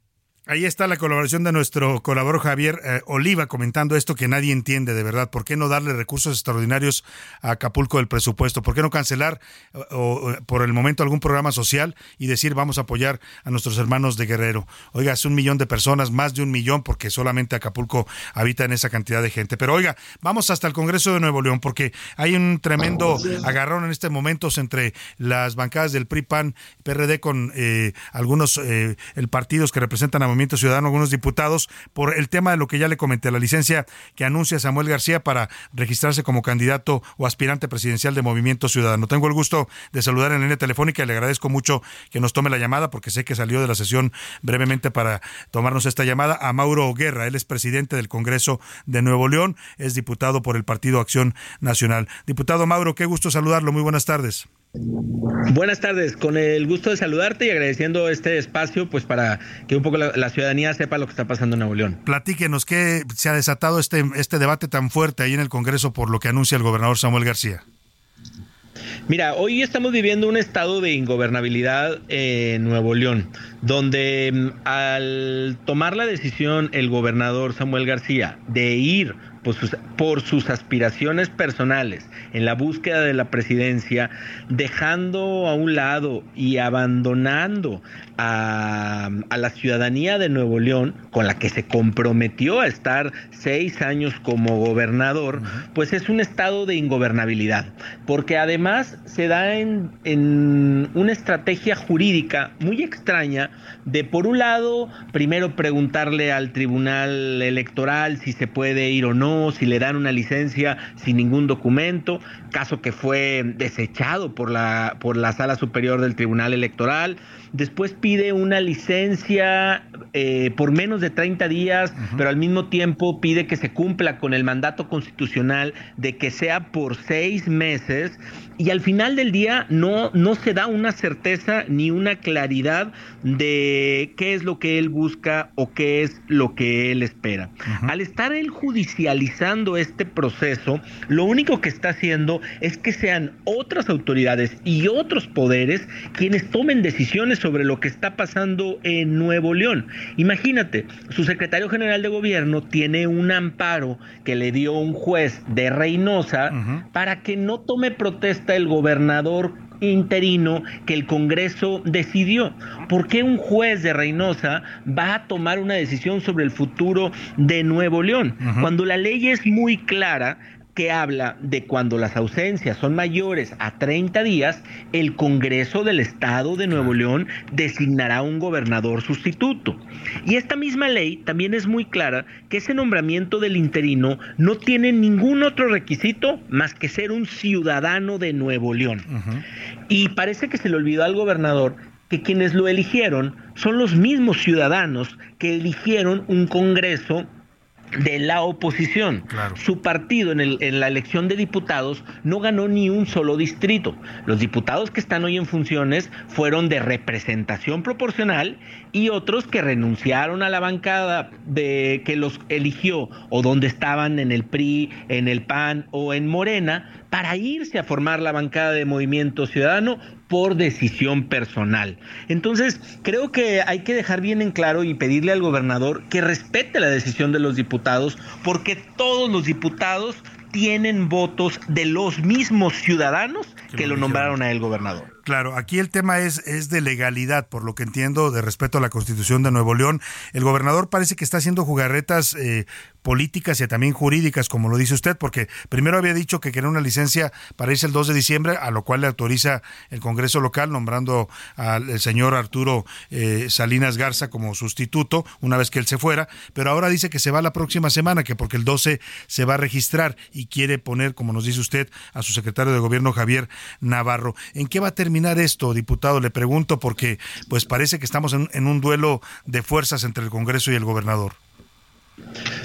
Ahí está la colaboración de nuestro colaborador Javier eh, Oliva comentando esto que nadie entiende de verdad. ¿Por qué no darle recursos extraordinarios a Acapulco del presupuesto? ¿Por qué no cancelar o, por el momento algún programa social y decir vamos a apoyar a nuestros hermanos de Guerrero? Oiga, es un millón de personas, más de un millón, porque solamente Acapulco habita en esa cantidad de gente. Pero oiga, vamos hasta el Congreso de Nuevo León porque hay un tremendo agarrón en este momento entre las bancadas del PRI, PAN, PRD con eh, algunos eh, el partidos que representan a Movimiento Ciudadano, algunos diputados, por el tema de lo que ya le comenté, la licencia que anuncia Samuel García para registrarse como candidato o aspirante presidencial de Movimiento Ciudadano. Tengo el gusto de saludar en la línea telefónica y le agradezco mucho que nos tome la llamada porque sé que salió de la sesión brevemente para tomarnos esta llamada a Mauro Guerra. Él es presidente del Congreso de Nuevo León, es diputado por el Partido Acción Nacional. Diputado Mauro, qué gusto saludarlo. Muy buenas tardes. Buenas tardes, con el gusto de saludarte y agradeciendo este espacio, pues para que un poco la, ciudadanía sepa lo que está pasando en Nuevo León. Platíquenos, ¿qué se ha desatado este, este debate tan fuerte ahí en el Congreso por lo que anuncia el gobernador Samuel García? Mira, hoy estamos viviendo un estado de ingobernabilidad en Nuevo León, donde mm, al tomar la decisión el gobernador Samuel García de ir por sus, aspiraciones personales en la búsqueda de la presidencia, dejando a un lado y abandonando a, la ciudadanía de Nuevo León, con la que se comprometió a estar seis años como gobernador, pues es un estado de ingobernabilidad, porque además se da en, en una estrategia jurídica muy extraña de, por un lado, primero preguntarle al Tribunal Electoral si se puede ir o no, si le dan una licencia sin ningún documento, caso que fue desechado por la, por la Sala Superior del Tribunal Electoral. Después pide una licencia eh, por menos de 30 días, pero al mismo tiempo pide que se cumpla con el mandato constitucional de que sea por seis meses. Y al final del día no, no se da una certeza ni una claridad de qué es lo que él busca o qué es lo que él espera. Al estar él judicializando este proceso, lo único que está haciendo es que sean otras autoridades y otros poderes quienes tomen decisiones sobre lo que está pasando en Nuevo León. Imagínate, su secretario general de gobierno tiene un amparo que le dio un juez de Reynosa para que no tome protesta el gobernador interino que el Congreso decidió. ¿Por qué un juez de Reynosa va a tomar una decisión sobre el futuro de Nuevo León? Cuando la ley es muy clara, que habla de cuando las ausencias son mayores a 30 días, el Congreso del Estado de Nuevo León designará un gobernador sustituto. Y esta misma ley también es muy clara que ese nombramiento del interino no tiene ningún otro requisito más que ser un ciudadano de Nuevo León. Y parece que se le olvidó al gobernador que quienes lo eligieron son los mismos ciudadanos que eligieron un Congreso de la oposición. Su partido en, el, en, la elección de diputados no ganó ni un solo distrito. Los diputados que están hoy en funciones fueron de representación proporcional y otros que renunciaron a la bancada de que los eligió o donde estaban en el PRI, en el PAN o en Morena para irse a formar la bancada de Movimiento Ciudadano por decisión personal. Entonces, creo que hay que dejar bien en claro y pedirle al gobernador que respete la decisión de los diputados, porque todos los diputados tienen votos de los mismos ciudadanos que lo nombraron a él gobernador. Claro, aquí el tema es, es de legalidad, por lo que entiendo, de respeto a la Constitución de Nuevo León. El gobernador parece que está haciendo jugarretas eh, políticas y también jurídicas, como lo dice usted, porque primero había dicho que quería una licencia para irse el 2 de diciembre, a lo cual le autoriza el Congreso local, nombrando al señor Arturo eh, Salinas Garza como sustituto, una vez que él se fuera, pero ahora dice que se va la próxima semana, que porque el 12 se va a registrar y quiere poner, como nos dice usted, a su secretario de gobierno Javier Navarro. ¿En qué va a terminar? esto, diputado? Le pregunto porque pues parece que estamos en, en un duelo de fuerzas entre el Congreso y el gobernador.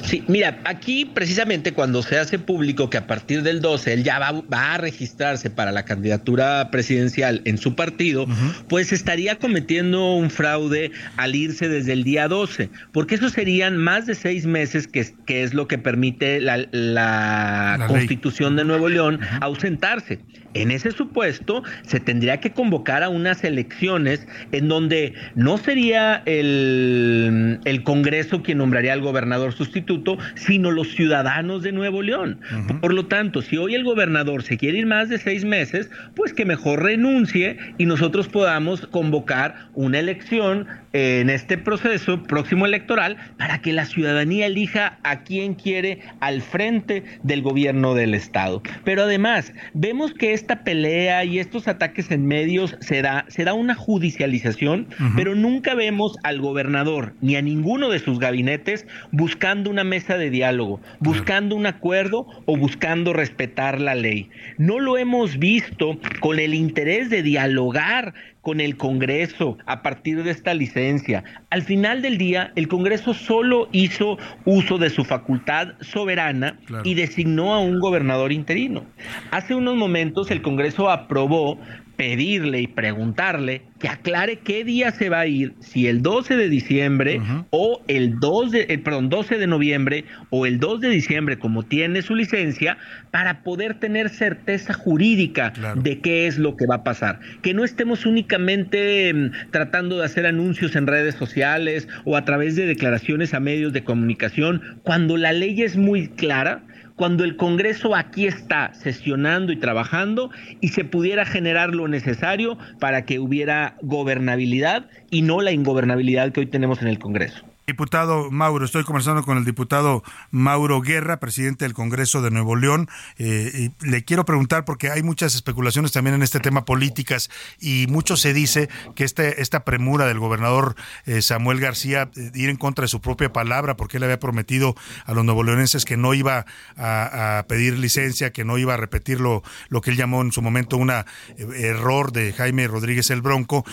Sí, mira, aquí precisamente cuando se hace público que a partir del 12 él ya va, va a registrarse para la candidatura presidencial en su partido, pues estaría cometiendo un fraude al irse desde el día 12, porque eso serían más de seis meses, que, que es lo que permite la, la, Constitución de Nuevo León ausentarse. En ese supuesto, se tendría que convocar a unas elecciones en donde no sería el, el Congreso quien nombraría al gobernador sustituto, sino los ciudadanos de Nuevo León. Uh -huh. Por lo tanto, si hoy el gobernador se quiere ir más de seis meses, pues que mejor renuncie y nosotros podamos convocar una elección en este proceso próximo electoral para que la ciudadanía elija a quien quiere al frente del gobierno del Estado. Pero además, vemos que esta pelea y estos ataques en medios se da, se da una judicialización, uh -huh. pero nunca vemos al gobernador ni a ninguno de sus gabinetes buscando una mesa de diálogo, buscando un acuerdo o buscando respetar la ley. No lo hemos visto con el interés de dialogar con el Congreso a partir de esta licencia. Al final del día, el Congreso solo hizo uso de su facultad soberana claro. y designó a un gobernador interino. Hace unos momentos el Congreso aprobó pedirle y preguntarle que aclare qué día se va a ir, si el 12 de diciembre uh -huh. o el 2 de, el, perdón, 12 de noviembre o el 2 de diciembre, como tiene su licencia, para poder tener certeza jurídica claro. de qué es lo que va a pasar. Que no estemos únicamente um, tratando de hacer anuncios en redes sociales o a través de declaraciones a medios de comunicación, cuando la ley es muy clara cuando el Congreso aquí está sesionando y trabajando y se pudiera generar lo necesario para que hubiera gobernabilidad y no la ingobernabilidad que hoy tenemos en el Congreso. Diputado Mauro, estoy conversando con el diputado Mauro Guerra, presidente del Congreso de Nuevo León. Eh, le quiero preguntar, porque hay muchas especulaciones también en este tema políticas, y mucho se dice que este, esta premura del gobernador eh, Samuel García eh, ir en contra de su propia palabra, porque él había prometido a los nuevoleonenses que no iba a, pedir licencia, que no iba a repetir lo, que él llamó en su momento un error de Jaime Rodríguez el Bronco.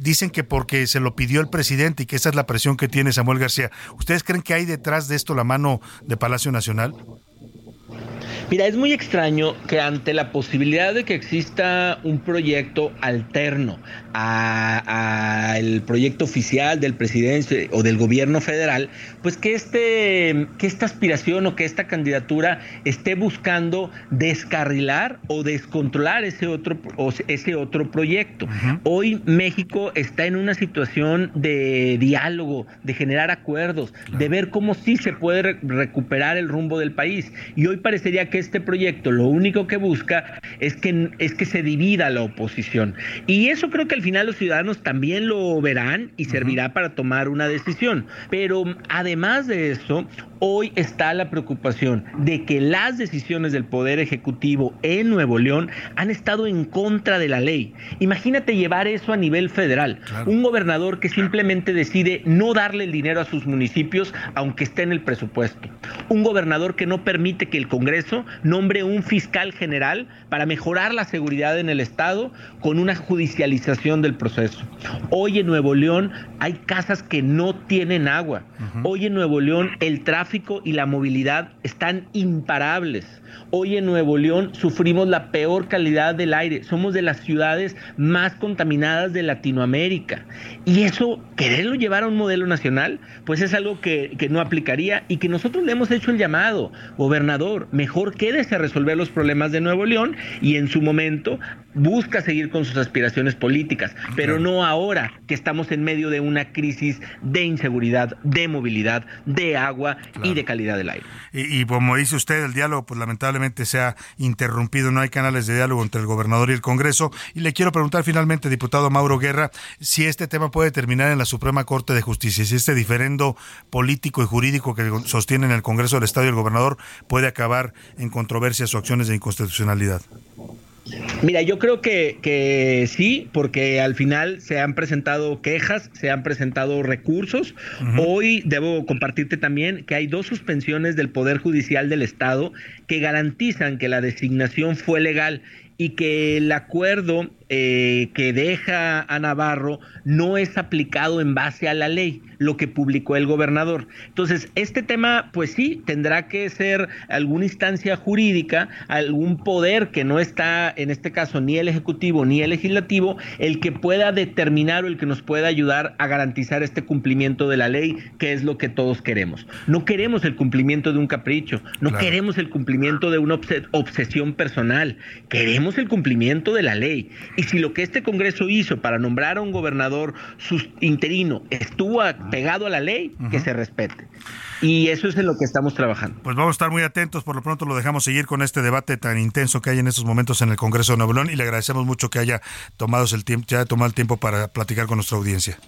dicen que porque se lo pidió el presidente y que esa es la presión que tiene Samuel ¿Ustedes creen que hay detrás de esto la mano de Palacio Nacional? Mira, es muy extraño que ante la posibilidad de que exista un proyecto alterno al proyecto oficial del presidente o del gobierno federal, pues que, este, que esta aspiración o que esta candidatura esté buscando descarrilar o descontrolar ese otro, o ese otro proyecto. Uh -huh. Hoy México está en una situación de diálogo, de generar acuerdos, claro. de ver cómo sí se puede re recuperar el rumbo del país. Y hoy parecería que este proyecto lo único que busca es que, es que se divida la oposición. Y eso creo que al final los ciudadanos también lo verán y servirá uh -huh. para tomar una decisión. Pero además de eso, hoy está la preocupación de que las decisiones del Poder Ejecutivo en Nuevo León han estado en contra de la ley. Imagínate llevar eso a nivel federal. Un gobernador que simplemente decide no darle el dinero a sus municipios aunque esté en el presupuesto. Un gobernador que no permite que el Congreso nombre un fiscal general para mejorar la seguridad en el Estado con una judicialización del proceso. Hoy en Nuevo León hay casas que no tienen agua. Hoy en Nuevo León el tráfico y la movilidad están imparables. Hoy en Nuevo León sufrimos la peor calidad del aire. Somos de las ciudades más contaminadas de Latinoamérica. Y eso, quererlo llevar a un modelo nacional, pues es algo que, que no aplicaría y que nosotros le hemos hecho el llamado. Gobernador, mejor quédese a resolver los problemas de Nuevo León y en su momento busca seguir con sus aspiraciones políticas, pero no ahora que estamos en medio de una crisis de inseguridad, de movilidad, de agua y de calidad del aire. Y, y como dice usted, el diálogo pues lamentablemente se ha interrumpido, no hay canales de diálogo entre el gobernador y el Congreso. Y le quiero preguntar finalmente, diputado Mauro Guerra, si este tema puede terminar en la Suprema Corte de Justicia, si este diferendo político y jurídico que sostienen el Congreso del Estado y el gobernador puede acabar en controversias o acciones de inconstitucionalidad. Mira, yo creo que, que, sí, porque al final se han presentado quejas, se han presentado recursos. Hoy debo compartirte también que hay dos suspensiones del Poder Judicial del Estado que garantizan que la designación fue legal y que el acuerdo eh, que deja a Navarro no es aplicado en base a la ley, lo que publicó el gobernador. Entonces, este tema, pues sí, tendrá que ser alguna instancia jurídica, algún poder que no está, en este caso, ni el Ejecutivo ni el Legislativo, el que pueda determinar o el que nos pueda ayudar a garantizar este cumplimiento de la ley, que es lo que todos queremos. No queremos el cumplimiento de un capricho, no Claro. queremos el cumplimiento de una obse- obsesión personal, queremos el cumplimiento de la ley. Y si lo que este Congreso hizo para nombrar a un gobernador interino estuvo pegado a la ley, que se respete. Y eso es en lo que estamos trabajando. Pues vamos a estar muy atentos, por lo pronto lo dejamos seguir con este debate tan intenso que hay en estos momentos en el Congreso de Nuevo León y le agradecemos mucho que haya tomado el tiempo, que haya tomado el tiempo para platicar con nuestra audiencia.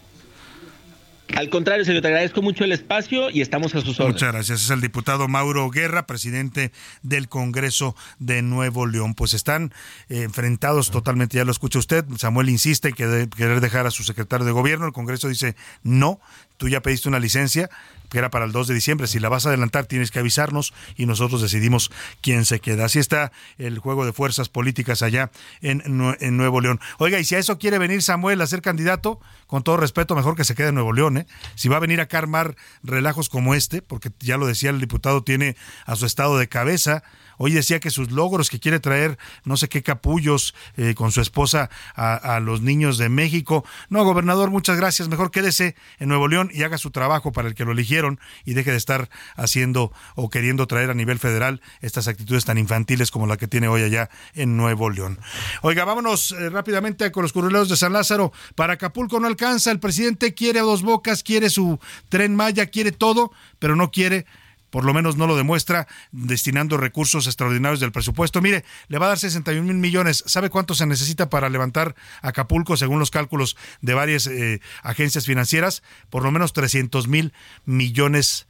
Al contrario, señor, te agradezco mucho el espacio y estamos a sus órdenes. Muchas gracias. Es el diputado Mauro Guerra, presidente del Congreso de Nuevo León. Pues están eh, enfrentados totalmente, ya lo escucha usted. Samuel insiste en querer dejar a su secretario de gobierno. El Congreso dice no, tú ya pediste una licencia que era para el 2 de diciembre. Si la vas a adelantar, tienes que avisarnos y nosotros decidimos quién se queda. Así está el juego de fuerzas políticas allá en, en Nuevo León. Oiga, y si a eso quiere venir Samuel a ser candidato, con todo respeto, mejor que se quede en Nuevo León. ¿eh? Si va a venir a armar relajos como este, porque ya lo decía el diputado, tiene a su estado de cabeza. Hoy decía que sus logros, que quiere traer no sé qué capullos eh, con su esposa a, los niños de México. No, gobernador, muchas gracias. Mejor quédese en Nuevo León y haga su trabajo para el que lo eligieron y deje de estar haciendo o queriendo traer a nivel federal estas actitudes tan infantiles como la que tiene hoy allá en Nuevo León. Oiga, vámonos eh, rápidamente con los curruleros de San Lázaro. Para Acapulco no alcanza. El presidente quiere a dos bocas, quiere su tren Maya, quiere todo, pero no quiere por lo menos no lo demuestra, destinando recursos extraordinarios del presupuesto. Mire, le va a dar 61 mil millones. ¿Sabe cuánto se necesita para levantar Acapulco según los cálculos de varias eh, agencias financieras? Por lo menos 300 mil millones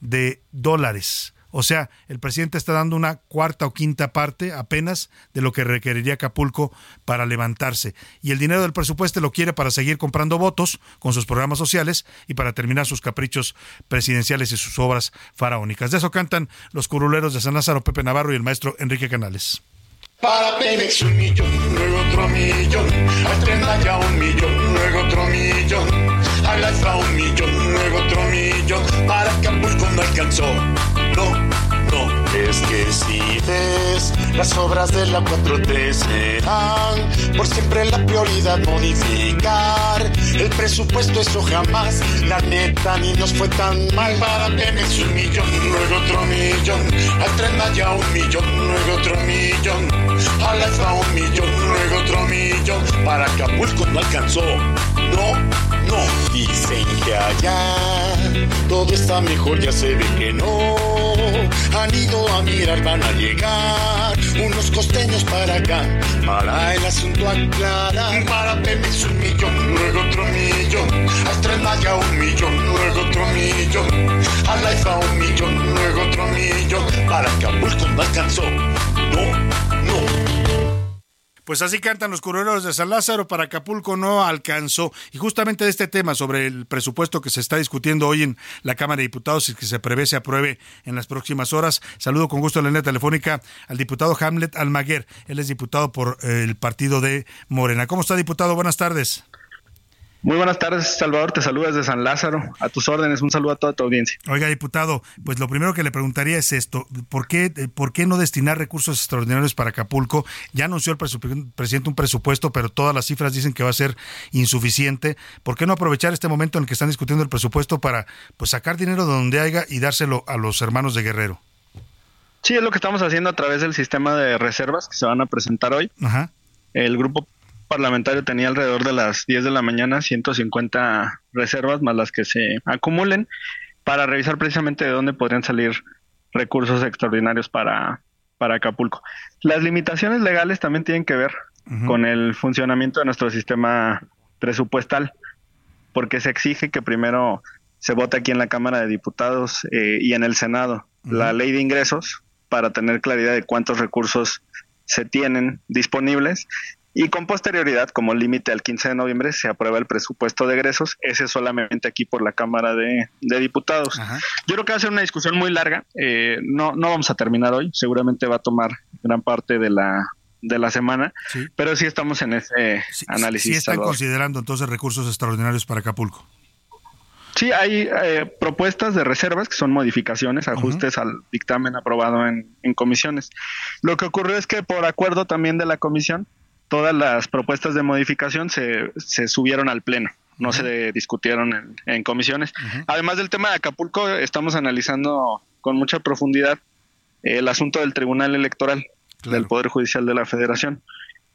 de dólares. O sea, el presidente está dando una cuarta o quinta parte apenas de lo que requeriría Acapulco para levantarse. Y el dinero del presupuesto lo quiere para seguir comprando votos con sus programas sociales y para terminar sus caprichos presidenciales y sus obras faraónicas. De eso cantan los curuleros de San Lázaro, Pepe Navarro y el maestro Enrique Canales. Para Pemex un millón, luego otro millón, un millón, luego otro millón, un millón, luego otro millón, para Acapulco no alcanzó, no, no, es que si ves, las obras de la 4T serán por siempre la prioridad modificar, el presupuesto eso jamás, la neta ni nos fue tan mal, para Pemex un millón, luego otro millón, al Tren Maya un millón, luego otro millón, a la EFA un millón, luego otro millón, para Acapulco no alcanzó, no, no, dicen que allá todo está mejor, ya se ve que no, han ido a mirar, van a llegar unos costeños para acá, para el asunto aclarar, para Pemex un millón, luego otro millón, Tren Maya un millón, luego otro millón, a la EFA un millón, para Acapulco no alcanzó. No, no. Pues así cantan los curuleros de San Lázaro, para Acapulco no alcanzó. Y justamente este tema sobre el presupuesto que se está discutiendo hoy en la Cámara de Diputados y que se prevé se apruebe en las próximas horas, saludo con gusto en la línea telefónica al diputado Hamlet Almaguer. Él es diputado por eh, el partido de Morena. ¿Cómo está, diputado? Buenas tardes. Muy buenas tardes, Salvador. Te saludas desde San Lázaro. A tus órdenes. Un saludo a toda tu audiencia. Oiga, diputado, pues lo primero que le preguntaría es esto. ¿Por qué, eh, por qué no destinar recursos extraordinarios para Acapulco? Ya anunció el presidente un presupuesto, pero todas las cifras dicen que va a ser insuficiente. ¿Por qué no aprovechar este momento en el que están discutiendo el presupuesto para pues sacar dinero de donde haya y dárselo a los hermanos de Guerrero? Sí, es lo que estamos haciendo a través del sistema de reservas que se van a presentar hoy. Ajá. El grupo parlamentario tenía alrededor de las 10 de la mañana 150 reservas más las que se acumulen para revisar precisamente de dónde podrían salir recursos extraordinarios para, para Acapulco. Las limitaciones legales también tienen que ver con el funcionamiento de nuestro sistema presupuestal, porque se exige que primero se vote aquí en la Cámara de Diputados eh, y en el Senado la ley de ingresos para tener claridad de cuántos recursos se tienen disponibles y con posterioridad, como límite al 15 de noviembre, se aprueba el presupuesto de egresos, ese solamente aquí por la Cámara de, Diputados. Yo creo que va a ser una discusión muy larga, eh, no, no vamos a terminar hoy, seguramente va a tomar gran parte de la, de la semana, pero sí estamos en ese análisis. Sí están considerando entonces recursos extraordinarios para Acapulco. Sí, hay eh, propuestas de reservas que son modificaciones, ajustes al dictamen aprobado en, en comisiones. Lo que ocurrió es que por acuerdo también de la comisión, todas las propuestas de modificación se, se subieron al pleno, no se discutieron en, comisiones. Además del tema de Acapulco, estamos analizando con mucha profundidad el asunto del Tribunal Electoral del Poder Judicial de la Federación,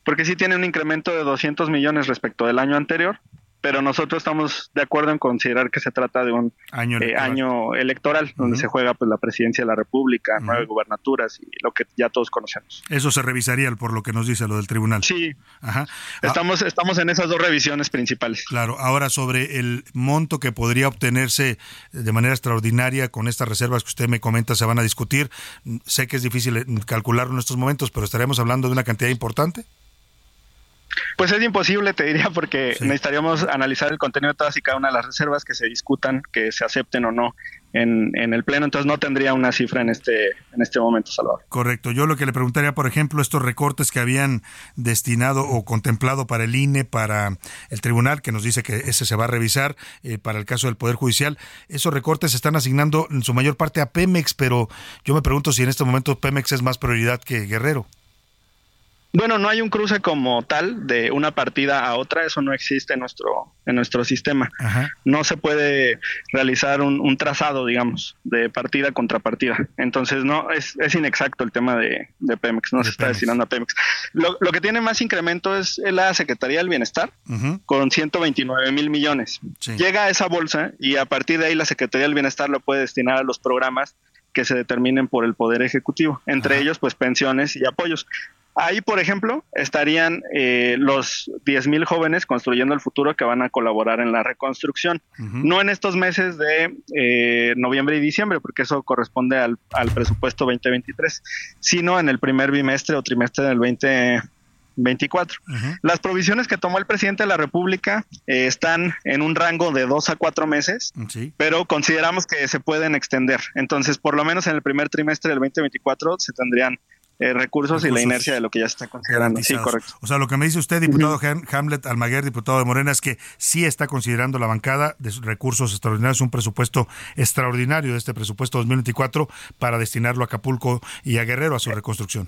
porque sí tiene un incremento de 200 millones respecto del año anterior, pero nosotros estamos de acuerdo en considerar que se trata de un año eh, electoral, donde se juega pues la presidencia de la República, nueve gubernaturas y lo que ya todos conocemos. Eso se revisaría por lo que nos dice lo del tribunal. Sí. Ajá. Estamos, estamos en esas dos revisiones principales. Claro, ahora sobre el monto que podría obtenerse de manera extraordinaria con estas reservas que usted me comenta se van a discutir. Sé que es difícil eh, calcularlo en estos momentos, pero estaremos hablando de una cantidad importante. Pues es imposible, te diría, porque necesitaríamos analizar el contenido de todas y cada una de las reservas que se discutan, que se acepten o no en, en, el Pleno. Entonces no tendría una cifra en este, en este momento, Salvador. Correcto. Yo lo que le preguntaría, por ejemplo, estos recortes que habían destinado o contemplado para el INE, para el tribunal, que nos dice que ese se va a revisar eh, para el caso del Poder Judicial, esos recortes se están asignando en su mayor parte a Pemex, pero yo me pregunto si en este momento Pemex es más prioridad que Guerrero. Bueno, no hay un cruce como tal de una partida a otra, eso no existe en nuestro, en nuestro sistema. No se puede realizar un, trazado, digamos, de partida contra partida. Entonces, no, es, es inexacto el tema de, Pemex, no se está destinando a Pemex. Lo, lo, que tiene más incremento es la Secretaría del Bienestar, con 129 mil millones. Llega a esa bolsa y a partir de ahí la Secretaría del Bienestar lo puede destinar a los programas que se determinen por el Poder Ejecutivo, entre ellos pues pensiones y apoyos. Ahí, por ejemplo, estarían eh, los 10.000 jóvenes construyendo el futuro que van a colaborar en la reconstrucción. No en estos meses de eh, noviembre y diciembre, porque eso corresponde al, presupuesto 2023, sino en el primer bimestre o trimestre del 2024. Las provisiones que tomó el presidente de la República eh, están en un rango de dos a cuatro meses, pero consideramos que se pueden extender. Entonces, por lo menos en el primer trimestre del 2024 se tendrían eh, recursos, y la inercia de lo que ya se está considerando. Sí, correcto. O sea, lo que me dice usted, diputado Hamlet Almaguer, diputado de Morena, es que sí está considerando la bancada de recursos extraordinarios, un presupuesto extraordinario de este presupuesto 2024 para destinarlo a Acapulco y a Guerrero a su reconstrucción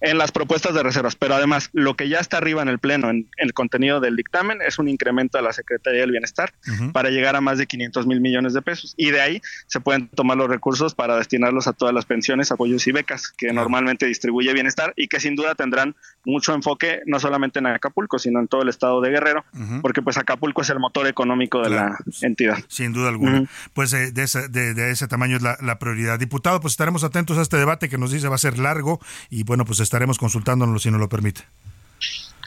en las propuestas de reservas, pero además lo que ya está arriba en el Pleno, en, el contenido del dictamen, es un incremento a la Secretaría del Bienestar para llegar a más de 500 mil millones de pesos. Y de ahí se pueden tomar los recursos para destinarlos a todas las pensiones, apoyos y becas que normalmente distribuye Bienestar y que sin duda tendrán mucho enfoque no solamente en Acapulco, sino en todo el estado de Guerrero, porque pues Acapulco es el motor económico de la entidad. Sin duda alguna. Pues eh, de, ese, de, ese tamaño es la, la, prioridad. Diputado, pues estaremos atentos a este debate que nos dice va a ser largo y bueno, pues estaremos consultándolo si nos lo permite.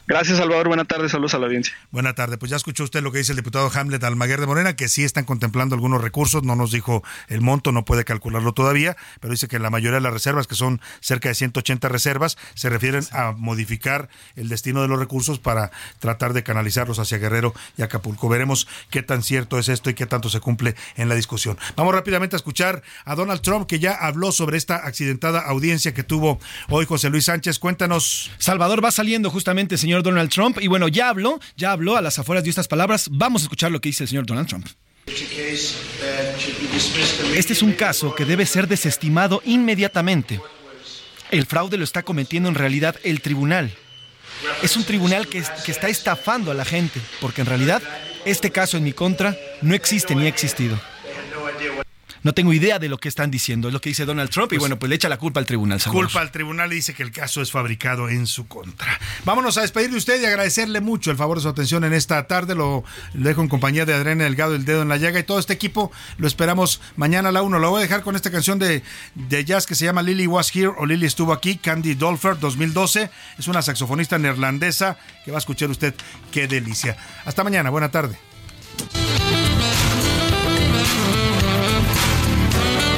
Gracias, Salvador. Buenas tardes. Saludos a la audiencia. Buenas tardes. Pues ya escuchó usted lo que dice el diputado Hamlet Almaguer de Morena, que sí están contemplando algunos recursos. No nos dijo el monto, no puede calcularlo todavía, pero dice que la mayoría de las reservas, que son cerca de 180 reservas, se refieren a modificar el destino de los recursos para tratar de canalizarlos hacia Guerrero y Acapulco. Veremos qué tan cierto es esto y qué tanto se cumple en la discusión. Vamos rápidamente a escuchar a Donald Trump, que ya habló sobre esta accidentada audiencia que tuvo hoy José Luis Sánchez. Cuéntanos. Salvador va saliendo justamente, señor Donald Trump. Y bueno, ya habló, ya habló a las afueras de estas palabras. Vamos a escuchar lo que dice el señor Donald Trump. Este es un caso que debe ser desestimado inmediatamente. El fraude lo está cometiendo en realidad el tribunal. Es un tribunal que, que, está estafando a la gente, porque en realidad este caso en mi contra no existe ni ha existido no tengo idea de lo que están diciendo, es lo que dice Donald Trump y pues bueno, pues le echa la culpa al tribunal. Salvador. Culpa al tribunal y dice que el caso es fabricado en su contra. Vámonos a despedir de usted y agradecerle mucho el favor de su atención en esta tarde. Lo, lo dejo en compañía de Adriana Delgado, el dedo en la llaga y todo este equipo lo esperamos mañana a la 1. Lo voy a dejar con esta canción de, de jazz que se llama Lily Was Here o Lily estuvo aquí, Candy Dolfer 2012. Es una saxofonista neerlandesa que va a escuchar usted. Qué delicia. Hasta mañana, buena tarde.